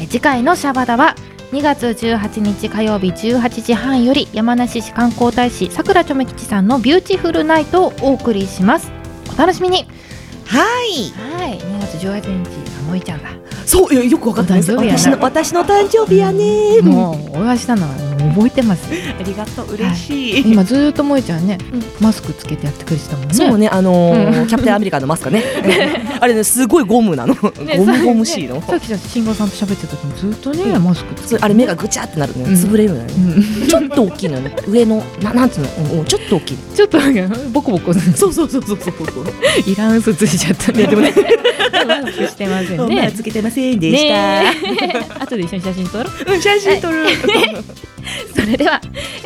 え次回のシャバダは2月18日火曜日18時半より山梨市観光大使さくらちょめ吉さんのビューティフルナイトをお送りします。お楽しみにはい。はい。2月18日あ萌えちゃんだそういやよくわかったです。私の私の誕生日やねもうお会いしたのは覚えてます？ありがとう嬉しい、今ずーっと萌えちゃんね、マスクつけてやってくれてたもんね。そうねあのーうん。キャプテンアメリカのマスクね。あれねすごいゴムなの、ねゴムゴムしいの。さっき慎吾さんと喋ってた時にずっとね、マスクつけて。あれ目がぐちゃってなるのよ。うん。潰れるのよね、ちょっと大きいのよね。上のななんつうの、うんうんちょっと大きい。ちょっとボコボコそうそうそうそうそう いらん嘘ついちゃったね。でもね。マスクしてませんまねあつけてませんでした、ねえ。後で一緒に写真撮ろう。うん写真撮る、それでは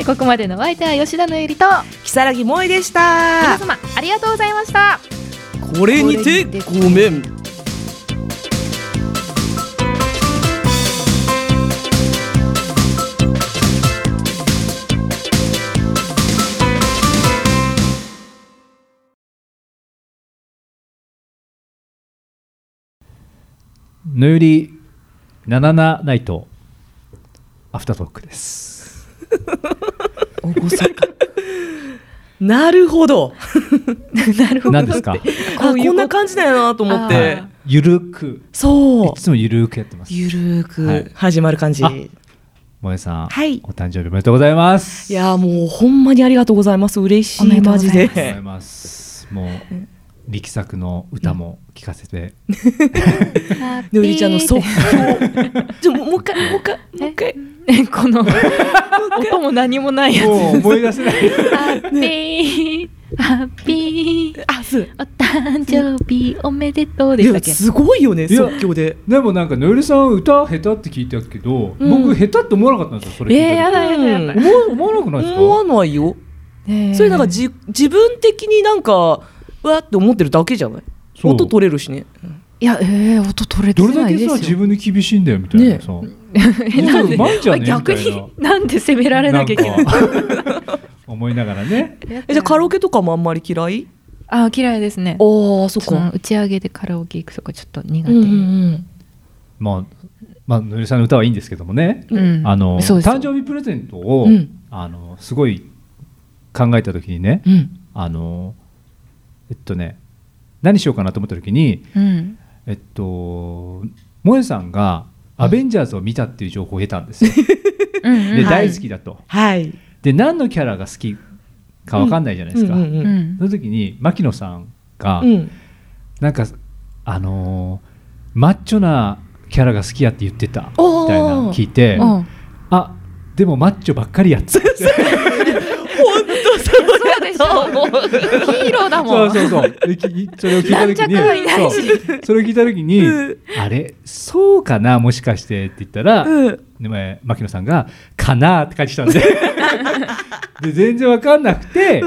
ここまでのお相手は吉田のゆりと如月萌えでし皆た様ありがとうございました。これにてごめん。のより77ナイトアフタートークです なるほど。なるほど。何ですか？あこんな感じだよなと思って。あゆるく。そう。いつもゆるくやってます。ゆるーはい。く始まる感じ、萌えさん、はい。お誕生日おめでとうございます。やーもうほんまにありがとうございます。嬉しいマジで。ありがとうございます。もう力作の歌も聞かせて、のりちゃんの即興じゃもう一回 もう一回もう一回。えこの音も何もないやつ。思い出せない。ハッピー。ハッピー。あそう。お誕生日おめでとうでいしたっけ？やすごいよねいや即興で。でもなんかのよりさん歌下手って聞いたけど、うん。僕下手って思わなかったんですよそれえー、やだやだやだ、思わなくないですか？思わないよ。えーそれなんかじ自分的になんかわーって思ってるだけじゃない？音取れるしね。いやえー、音取れてどれだけないですよ。さ自分で厳しいんだよみたいなさ、実はうまいんじゃねみた逆になんで責められなきゃいけない？思いながらね。えじゃあカラオケとかもあんまり嫌い？あ嫌いですね。ああそっか。打ち上げでカラオケ行くとかちょっと苦手、うんうんうん。まあまあのりさんの歌はいいんですけどもね、うん。あの誕生日プレゼントを、うん。あのすごい考えた時にね、うん。あのえっとね何しようかなと思った時にうん。えっと萌えさんが「アベンジャーズ」を見たっていう情報を得たんですよ。で、はい。大好きだと。はい。で何のキャラが好きかわかんないじゃないですか。その時に牧野さんが、うん。なんかあのーマッチョなキャラが好きやって言ってたみたいなの聞いてうんあでもマッチョばっかりやっつって そうでしょヒーローだもん。そうそうそう。それを聞いた時にそう。それを聞いた時に、あれそうかなもしかしてって言ったら、うん。で牧野さんが「かな」って返ってきたんで。で全然わかんなくて、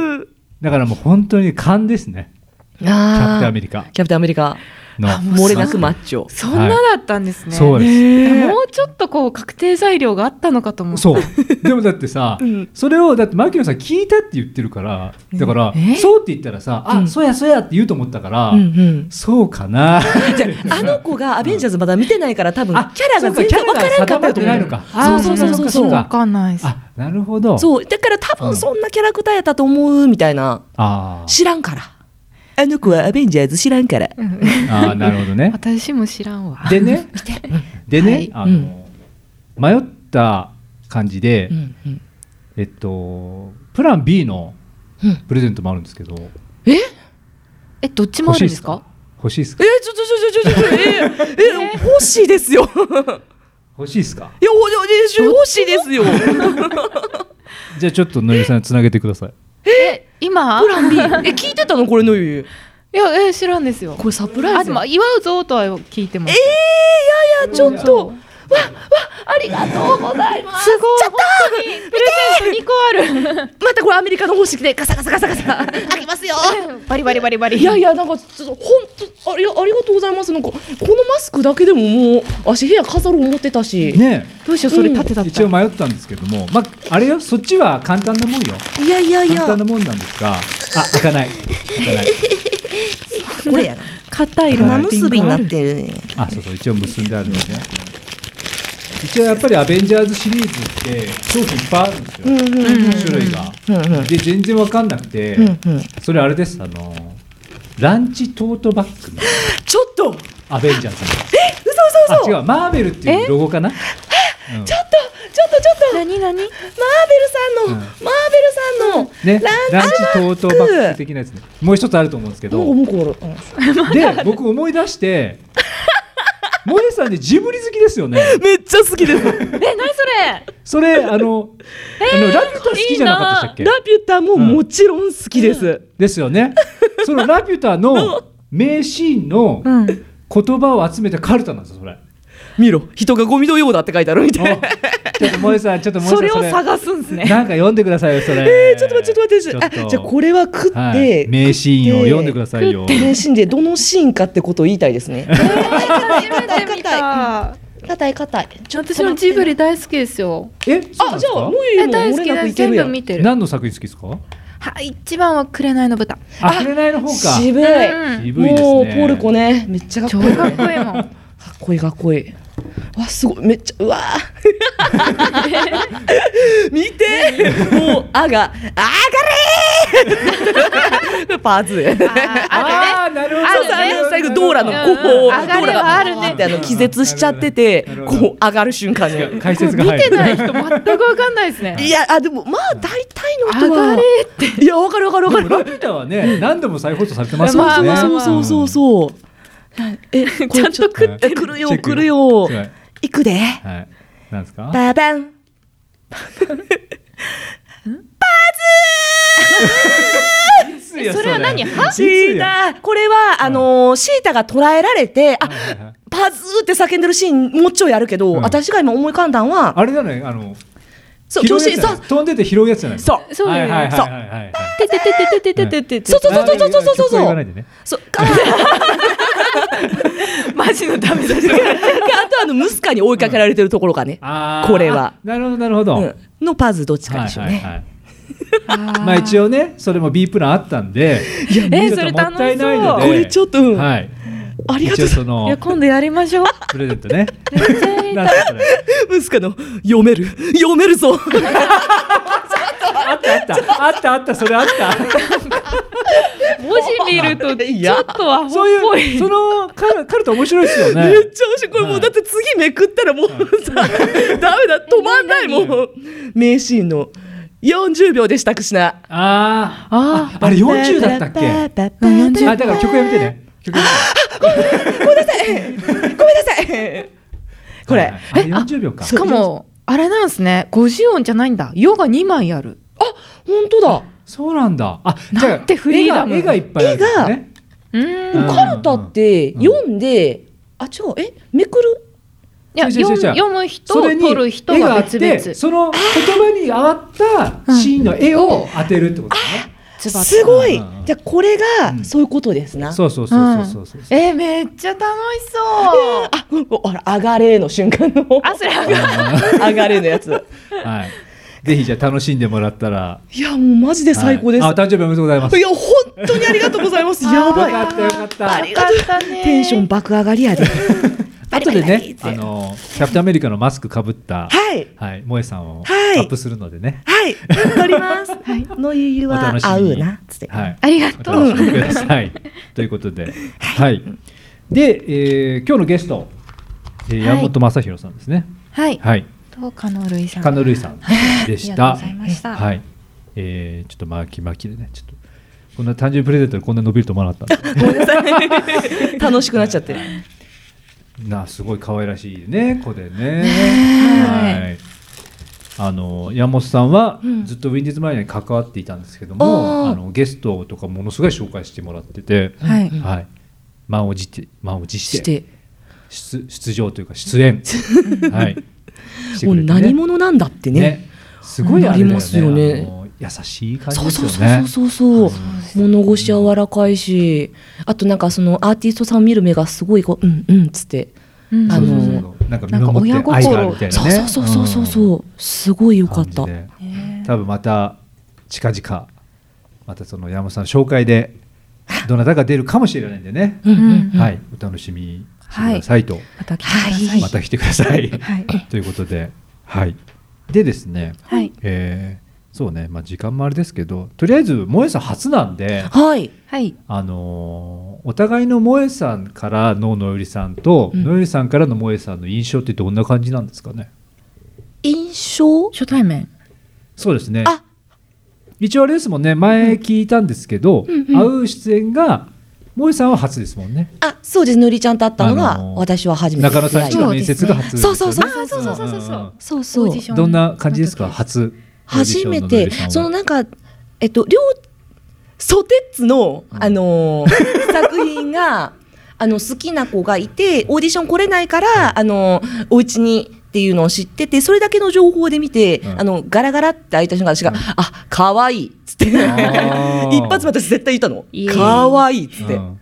だからもう本当に勘ですね。キャプテンアメリカ。キャプテンアメリカの。漏れなくマッチョそんなだったんですね、そうです、ね。もうちょっとこう確定材料があったのかと思ったそう。でもだってさ、ん。それをだって牧野さん聞いたって言ってるからだから、えそうって言ったらさ、あそうやそうやって言うと思ったから、そうかな。じゃああの子がアベンジャーズまだ見てないから多分キャあラが全然わからんかったとそう。かキャラが定まってないの思うかそうそう。そうそうそうわかんない。ですあなるほど。そう。だから多分そんなキャラクターやったと思うみたいな。知らんからあの子はアベンジャーズ知らんから。あーなるほどね。私も知らんわ。でねでね、はい。あの迷った感じで、うんうん。えっとプラン B のうん。プレゼントもあるんですけど、え？どっちもあるんですか？欲しいですか？えちょちょちょちょちょちょええ欲しいですよ。欲しいですか？おいや欲しいですよ。じゃあちょっとのりさんつなげてくださいえ今？プラン B え聞いてたのこれのゆいやえー知らんですよ。これサプライズあでも祝うぞとは聞いてます。えー、いやいやちょっとわわありがとうございます。すごい。本当にプレゼント2個あるまたこれアメリカの方式でガサガサガサガサ。開けますよ。バリバリバリバリ。いやいやなんかちょっと本当ありありがとうございます。なんかこのマスクだけでももう足部屋飾ろう思ってたし。ねどうしようそれ立てたった一応迷ったんですけども、まあ、あれよそっちは簡単なもんよ。いやいやいや。簡単なもんなんですが。あ開かない。開かない。これやな。硬い玉結びになってる。ねあそうそう。一応結んであるのね一応やっぱりアベンジャーズシリーズって商品いっぱいあるんですよ、種類が、うんうん。で全然わかんなくて、うんうん。それあれですあのランチトートバッグの。ちょっと！アベンジャーズの。え嘘嘘嘘！あ違うマーベルっていうロゴかな、うん。ちょっとちょっとちょっと！何？何？マーベルさんの、マーベルさんの、ね、ランチトートバッグ。グ的なやつね。もう一つあると思うんですけど。で僕思い出して 萌えさんでジブリ好きですよね。めっちゃ好きです。え何それ？それあの,、あのラピュタ好きじゃなかったでしたっけ？ラピュタももちろん好きです、ですよね。そのラピュタの 名シーンの言葉を集めたカルタなんですよそれ。見ろ。人がゴミのようだって書いてあるみたい。なちょっと萌えさんちょっと萌えさんそれを探すんですね。なんか読んでくださいよそれ。えー、ちょっと待ってちょっと待ってちょっと。あじゃあこれは食って、はい名シーンを読んでくださいよ。名シーンでどのシーンかってことを言いたいですね。硬い硬い私もジブリ大好きですよ。えあじゃあもういいも大好きです。全部見てる。何の作品好きですか？はい一番は紅の豚。あ紅の方か。渋い、うん渋いですね。もうポルコね。めっちゃかっこいい、超かっこいいもん。かっこいいかっこいいわすごいめっちゃうわー。見て。もう「あ」が「あがれー! 」パーツああなるほどそうそうあの最後ドーラのこう、うんうん。ドーラ上があるねがってあの気絶しちゃっててこう上がる瞬間に解説が見入る。てない人全くわかんないですね。いやあでもまあ大体の人は上がれいやわかるわかるわかる。でもラピュタはね何度も再放送されてますもんね。まあそうそうそうそう。えこれ ちゃんと食ってえ来るよ来るよ。はい行くで。はい。なんですか？ババン。それは何？は？シータ。これはあのーシータが捉えられてあパズーって叫んでるシーンもうちょいあるけど、うん。私が今思い浮かんだんはあれだねあのそう飛んでて拾うやつじゃないそう。そうはいはいはいそう。はいはいてててててててててそうそうそうそうそうそうそう曲は言わないでねそうあマジのダメだしあとあのムスカに追いかけられてるところがね、これはなるほどなるほど、うんのパズどっちかでしょうね、まあ一応ねそれも B プランあったんでちょっとえそれもったいないの楽でこれちょっと、うんはいありがとう。いや今度やりましょう。プレゼントね。ムスカの読める。読めるぞ。あったあった。あったあったそれあった。文字見るとち いや。ょっとアホっそうぽいいうそのカルカルタ面白いですよね。めっちゃ面白い。これもうだって次めくったらもうさダメだ止まんないもん。名シーンの40秒でしたくしな。あー。あああれ40だったっけ？ああだから曲やめてね曲ごめんなさい。これ、はいはい。あれ40秒か。しかもあれなんですね。50音じゃないんだ「よ」が2枚ある。本当だ。そうなんだ。あじゃあなんてフリーダム。絵がいっぱいあるんですね。うーんうん。カルタって読んで、あ違うえめくる？いや読む人取る人が別々。その言葉に合ったシーンの絵を当てるってことですねすごい。うんうんうん。じゃあこれがうん。そういうことですな、そうそうそうそうそうそう。えーめっちゃ楽しそう。あうんほら上がれの瞬間のあそれ上が上がれのやつ。はい。ぜひじゃあ楽しんでもらったら。いやもうマジで最高です、はいあ誕生日おめでとうございます。い、や本当にありがとうございます。やばい。よかったよかった。ありがとうテンション爆上がりやで後でねあのキャプテンアメリカのマスクかぶったはい。はい萌えさんをはい。アップするのでね。はい。撮ります。はい。のゆゆおは楽しみに。合うなつってはい。ありがおとう。くださいということで。はい。でえー今日のゲスト山本正弘さんですね。はい。はい。と加納類さん。加納類さんでし あたりがとうございました。はい。えーちょっと巻き巻きでね。ちょっとこんな誕生日プレゼントでこんな伸びると思わなかったんで。ごめんなさい。楽しくなっちゃってなすごい可愛らしいね子でね。はいはい。あの山本さんはうん。ずっとウィンディーズマイナーに関わっていたんですけども、あー。あのゲストとかものすごい紹介してもらってて、はい。はい、満を持して満を持しして。て出出場というか出演、はい、してもう何者なんだってね。すごいありますよね優しい感じそうですそうよね。そうそうそう。物腰柔らかいしあとなんかそのアーティストさんを見る目がすごいこううんうんっつって。うん。あのそうそうそう。なんか見なんか守って愛があるみたいなそうね。そうそうそうそう。すごい良かった。多分また近々またその山本さんの紹介でどなたが出るかもしれないんでね、うんうんうん。はい。お楽しみしてくださいと、また来てください。また来てください、はい。ということで。はい。でですね、はい。えーそうね。まあ時間もあれですけどとりあえず萌えさん初なんではい。はい。あのーお互いの萌えさんからののよりさんと、うん。のよりさんからの萌えさんの印象ってどんな感じなんですかね？印象？初対面。そうですね。あ。一応あれですもんね。前聞いたんですけど、うん。うん会う出演が萌えさんは初ですもんね。あそうです。のりちゃんと会ったのがあのー私は初めて中野さんちの面接が初ですよね。そうそうそうそうそうそうそうそうそう。どんな感じですか？初初めてそのなんかえっと両ソテッツのあのー 作品があの好きな子がいてオーディション来れないからあのーお家にっていうのを知っててそれだけの情報で見て、うん。あのガラガラって開いた瞬間私が「あ可愛いっつって。一発目私絶対言ったの。可愛いっつって、うん。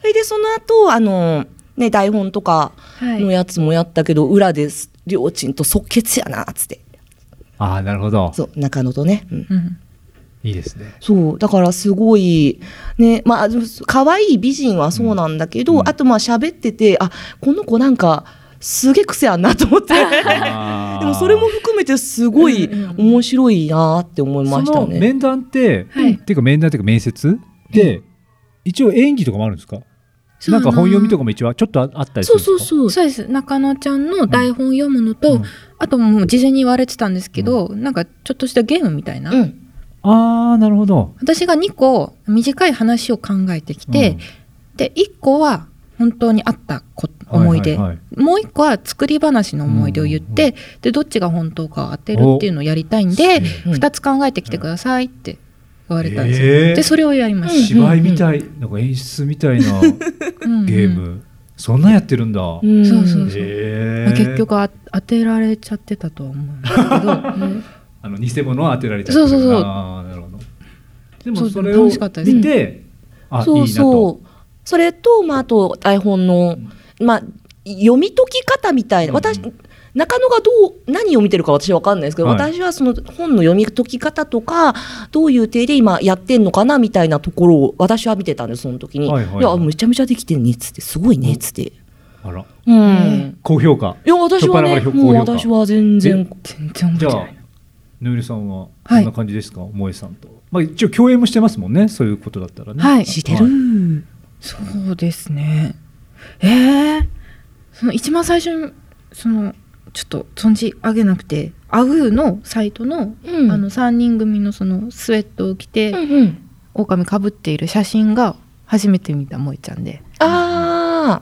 それでその後あのね台本とかはい。のやつもやったけど、裏ですりょーちんと即決やなっつってああなるほど。そう中野とね、うん。うん。いいですね。そうだからすごいね。まあ可愛い美人はそうなんだけど、うん。あとまあ喋っててあこの子なんかすげえ癖あんなと思って。でもそれも含めてすごい面白いなって思いましたね。その面談って、はい。っていうか面談っていうか面接？で、一応演技とかもあるんですか？なんか本読みとかも一応ちょっとああったりすそうるんですか？そうそうそう。です。中野ちゃんの台本読むのと、うん。あともう事前に言われてたんですけど、なんかちょっとしたゲームみたいな、うん。ああなるほど。私が2個短い話を考えてきて、で1個は本当にあったこ思い出、はいはいはい。もう1個は作り話の思い出を言って、でどっちが本当かを当てるっていうのをやりたいんでうん2つ考えてきてくださいって言われたんですよ、へーでそれをやりまし芝居みたい、なんか演出みたいなた、うんうん。ゲーム、そんなんやってるんだ、うん。そうそうそう。へーまあ結局あ当てられちゃってたとは思うんですけど、あの偽物を当てられちゃってる。そうそうそう。なるほど。でもそれを楽しかったです。見て、あそういいなと。そうそれと、まあ、あと台本の、まあ、読み解き方みたいな、私中野がどう何を見てるか私は分かんないですけど、はい。私はその本の読み解き方とかどういう体で今やってんのかなみたいなところを私は見てたんですその時に、はいはいはい。いやめちゃめちゃできてるねっつってすごいねっつって、あら。うん。高評価。いや私はねもう私は全然全然覚じゃあぬゆりさんははいこんな感じですか、萌えさんと。まあ一応共演もしてますもんねそういうことだったらね。はい。してる、そうですね。えー、その一番最初にそのちょっと存じ上げなくてアグーのサイトの,、うん。あの3人組のそのスウェットを着て、うんうん。狼かぶっている写真が初めて見た萌えちゃんで。あ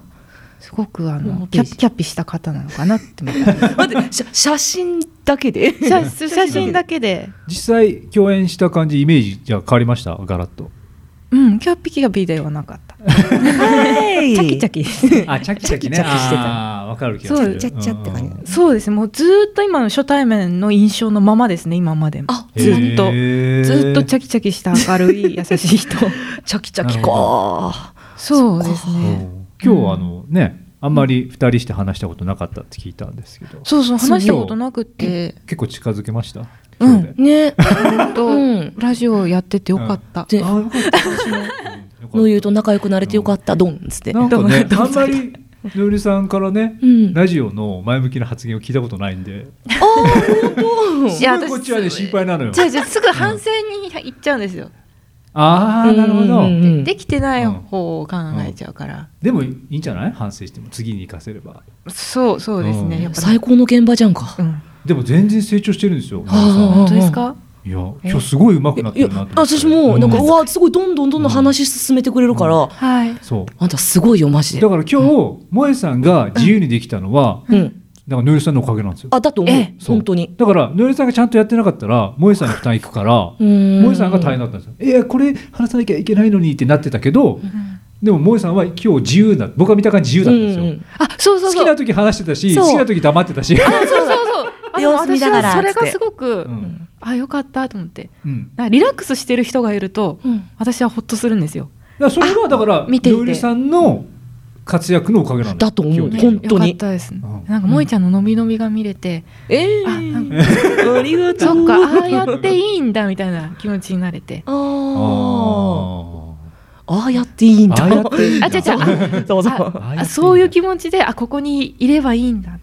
すごくあのキャピキャピした方なのかなって思 って写写真だけで？写写真だけで。実際共演した感じイメージじゃあ変わりました？ガラッと。うんキャピキャピではなかった はい。チャキチャキ。あチャキチャキね。あーわかる気がする。そうちゃっちゃって感じ。そうです。ねもうずーっと今の初対面の印象のままですね今までも。あずーっと。ずっとチャキチャキした明るい優しい人。チャキチャキかそうですうんね今日はあのねあんまり二人して話したことなかったって聞いたんですけど。そうそう話したことなくて。結構近づけました？うん。ね。本当、うん。ラジオやっててよかった、であーよかったの言うと仲良くなれてよかった。ドンっつって。なんかねあんまりのゆりさんからねうん。ラジオの前向きな発言を聞いたことないんで。いやすごいこっちはね心配なのよ。じゃあじゃあすぐ反省に行っちゃうんですよ、ああなるほど。うんうん。できてない方を考えちゃうから、でもいいんじゃない？反省しても次に生かせれば。そうそうですね、うん。やっぱ最高の現場じゃんか。うん。でも全然成長してるんですよあ本当ですか？いや今日すごい上手くなっていやるなって。私もなんか、ううわすごいどんどんどんどん話進めてくれるから、はい。そう。あんたすごいよマジで。だから今日萌えさんが自由にできたのはうん。だからのりさんのおかげなんですよ。あだと思う。本当に。だからのりさんがちゃんとやってなかったら萌えさんに負担いくからん。萌えさんが大変だったんですよ。えーこれ話さなきゃいけないのにってなってたけど、でも萌えさんは今日自由だ。僕が見た感じ自由だったんですよ、うんうんあそうそうそう。好きな時話してたしそう。好きな時黙ってたし、あそうそう様子見ながら私はそれがすごく、うん。あよかったと思って。うん。リラックスしてる人がいると、うん。私はほっとするんですよ。だからそれはだから見ていて。のりさんの活躍のおかげなんだだと思う。基本当に。よかったです、んなんか萌ちゃんの伸び伸びが見れて、えあなんー、かありがとう。そっかああやっていいんだみたいな気持ちになれて。あああああやっていいんだ。ああやっていいんだ。あ違う違う。そうそう。あそういう気持ちであここにいればいいんだ。っ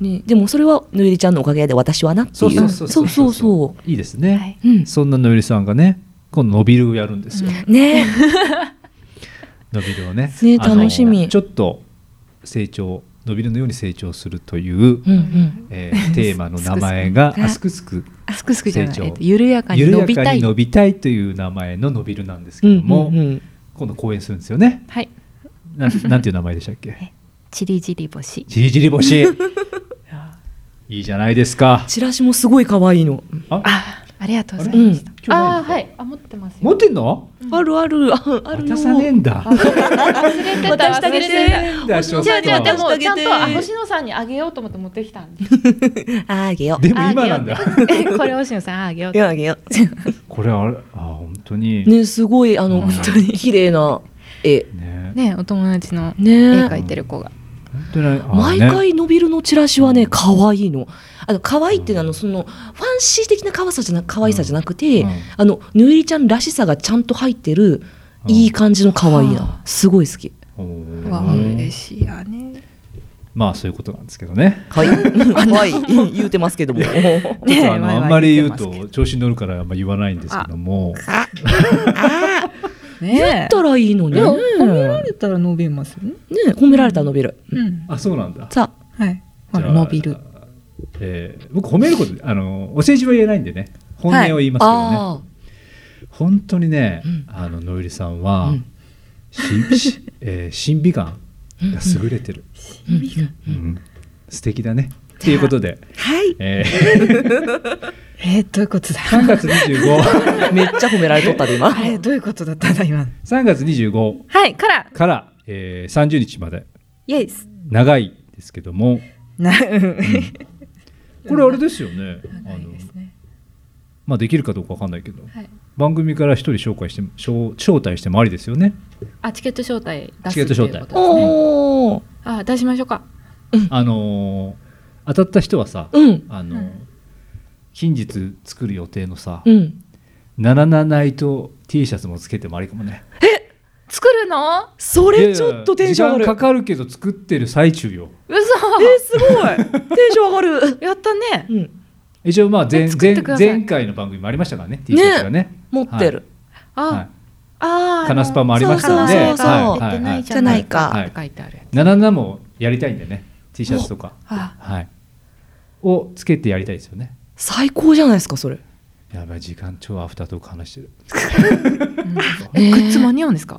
ね、でもそれはぬゆりちゃんのおかげで私はなっていう。そうそうそうそうそう。いいですね、はい。うん。そんなのりさんがね今度伸びるをやるんですよ、ね。伸びるをね。ね楽しみ。ちょっと成長伸びるのように成長するという、うんうん。えーテーマの名前が すくすくあすくすく。あすくすくじゃない、成長。えっと、緩やかに緩伸びたい。伸びたいという名前の伸びるなんですけうんども、うんうん今度講演するんですよね。はい。なんなんていう名前でしたっけ？チリジリ星じりじり星いいじゃないですか。チラシもすごい可愛いの。ああありがとうございうん。ます、あーはい。あ持ってますよ。持ってんの？あるある。あある渡さねえんだ。忘れてた渡してあげて。忘れてた。じゃあじゃあでともちゃんとあ星野さんにあげようと思って持ってきたんで あげよでも今なんだ。これ星野さんあげようあげよこれあれあ本当に。うねすごいあのうん。本当に綺麗な絵。ねねお友達の絵ね描いてる子が。本当にあ毎ね。回伸びるのチラシはね可愛いの。あの可愛いっていうのはあのそのファンシー的な可愛さじゃな可愛さじゃなくて、うん。あのぬゆりちゃんらしさがちゃんと入ってるうん。いい感じの可愛いな。はすごい好き。嬉しいやね。まあそういうことなんですけどね。はい。はい。言うてますけども。ちょっとああんまり言うと調子に乗るからあんま言わないんですけども。ね言ったらいいのねいや褒められたら伸びますよね。ね褒められたら伸びる。うん。あそうなんだ。さはい。あら伸びる。えー僕褒めることあのお世辞は言えないんでね。本音を言いますけどね、あ本当にね、うん。あののゆりさんは、うん。ししえー審美眼が優れてる、うん。素敵だねっていうことで、はい。えー。えーどういうことだ？3月25 めっちゃ褒められとったで今。あれどういうことだったんだ今？3月25はいから。から、えー30日まで。イエス。長いですけども。なこれあれですよね。あの長いですね。まあできるかどうかわかんないけど。はい。番組から一人紹介して招招待してもありですよね。あチケット招待出すチケット招待。おー。あ出しましょうか。あのー当たった人はさ、うん。あのーうん。近日作る予定のさ、うん。ナナナナイト T シャツもつけてもありかもね。作るの？それちょっとテンション上がる。かかるけど作ってる最中よ。嘘。えすごい。テンション上がる。やったね。うん。一応まあ前前前回の番組もありましたからね T シャツがね。持ってる。あ、はい。あーカナスパもありましたので。そうそうそうはいじゃないか。って書いてあるやつ。ナナナもやりたいんでね T シャツとか。あはいをつけてやりたいですよね。最高じゃないですかそれ。やばい時間超アフタートーク話してる。えグッズ間に合うんですか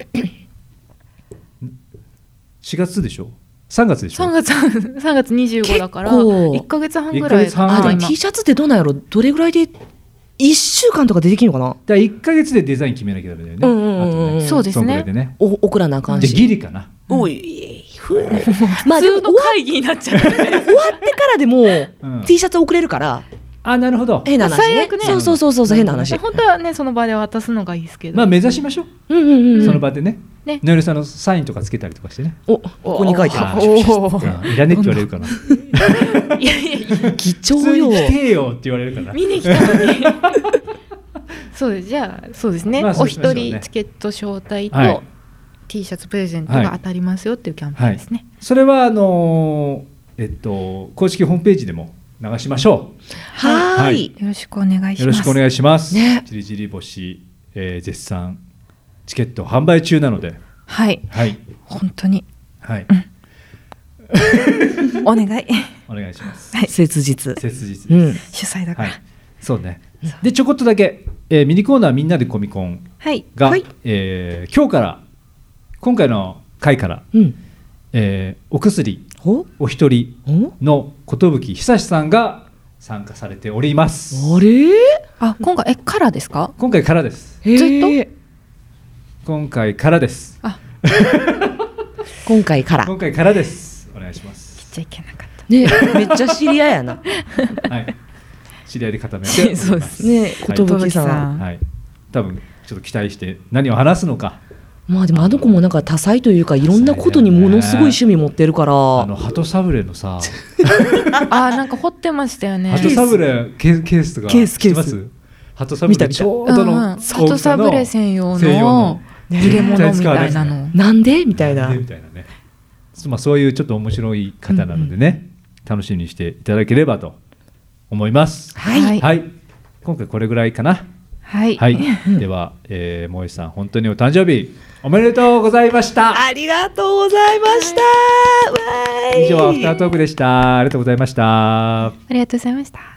？4月でしょ？3月でしょ？3月 3月25だから結構。1か月半ぐらい。あでも今 T シャツってどうなんやろ？どれぐらいで1週間とかでできるのかな？だから1か月でデザイン決めなきゃダメだよね。うんうんうんうんあとねそうですね。ね。お送らなあかんでしギリかな。おいふう まあ会議になっちゃう終わってからでもうん。T シャツ送れるから。あなるほど。変な話ね。最悪ね。そうそうそうそう変な話。本当はねその場で渡すのがいいですけど、まあ目指しましょう。うんうんうんその場でね。ね。のりさんのサインとかつけたりとかしてね。おここに書いてああるおおいらねえって言われるかな。いやいや貴普重よ来てよって言われるかな。見に来たのに。そうです。じゃあそうですね、お一人チケット招待と、はい T シャツプレゼントが当たりますよっていうキャンペーンですね、それはあのーえっと公式ホームページでも流しましょはーはい。いよろしくお願いします。う。よろしくお願いします。ね。じりじり星、えー絶賛。チケット販売中なので、はい。はい。本当に。はい、お願い。お願いします。切実。切実です。うん。主催だから。はい、そうね。でちょこっとだけ、えーミニコーナーみんなでコミコンはい。が、はい。えー今日から今回の回から、うん。えーお薬お一人の寿久志さんが参加されております。あれ？あ今回えからですか？今回からです。ずっと？今回からです。今回から。今回からです。お願いします。来ちゃいけなかっねめっちゃ知り合いやな。はい。知り合いで固めて。そうですね。はい。寿さん。はい。多分ちょっと期待して何を話すのかまあでもあの子もなんか多彩というかいろんなことにものすごい趣味持ってるから。あの鳩サブレのさ。た あなんか掘ってましたよね。鳩サブレケーケースとかケースケース。鳩サブレちょうどのうんうん。サブレ専用専用の。入れ物みたいなの。なんで？みたいな。ねみたいなね。まあそういうちょっと面白い方なのでね、楽しみにしていただければと思います。はい。はい。今回これぐらいかな。はい。はい。では、えー、萌さん本当にお誕生日おめでとうございました。ありがとうございました、わーい。以上アフタートークでした。ありがとうございました。ありがとうございました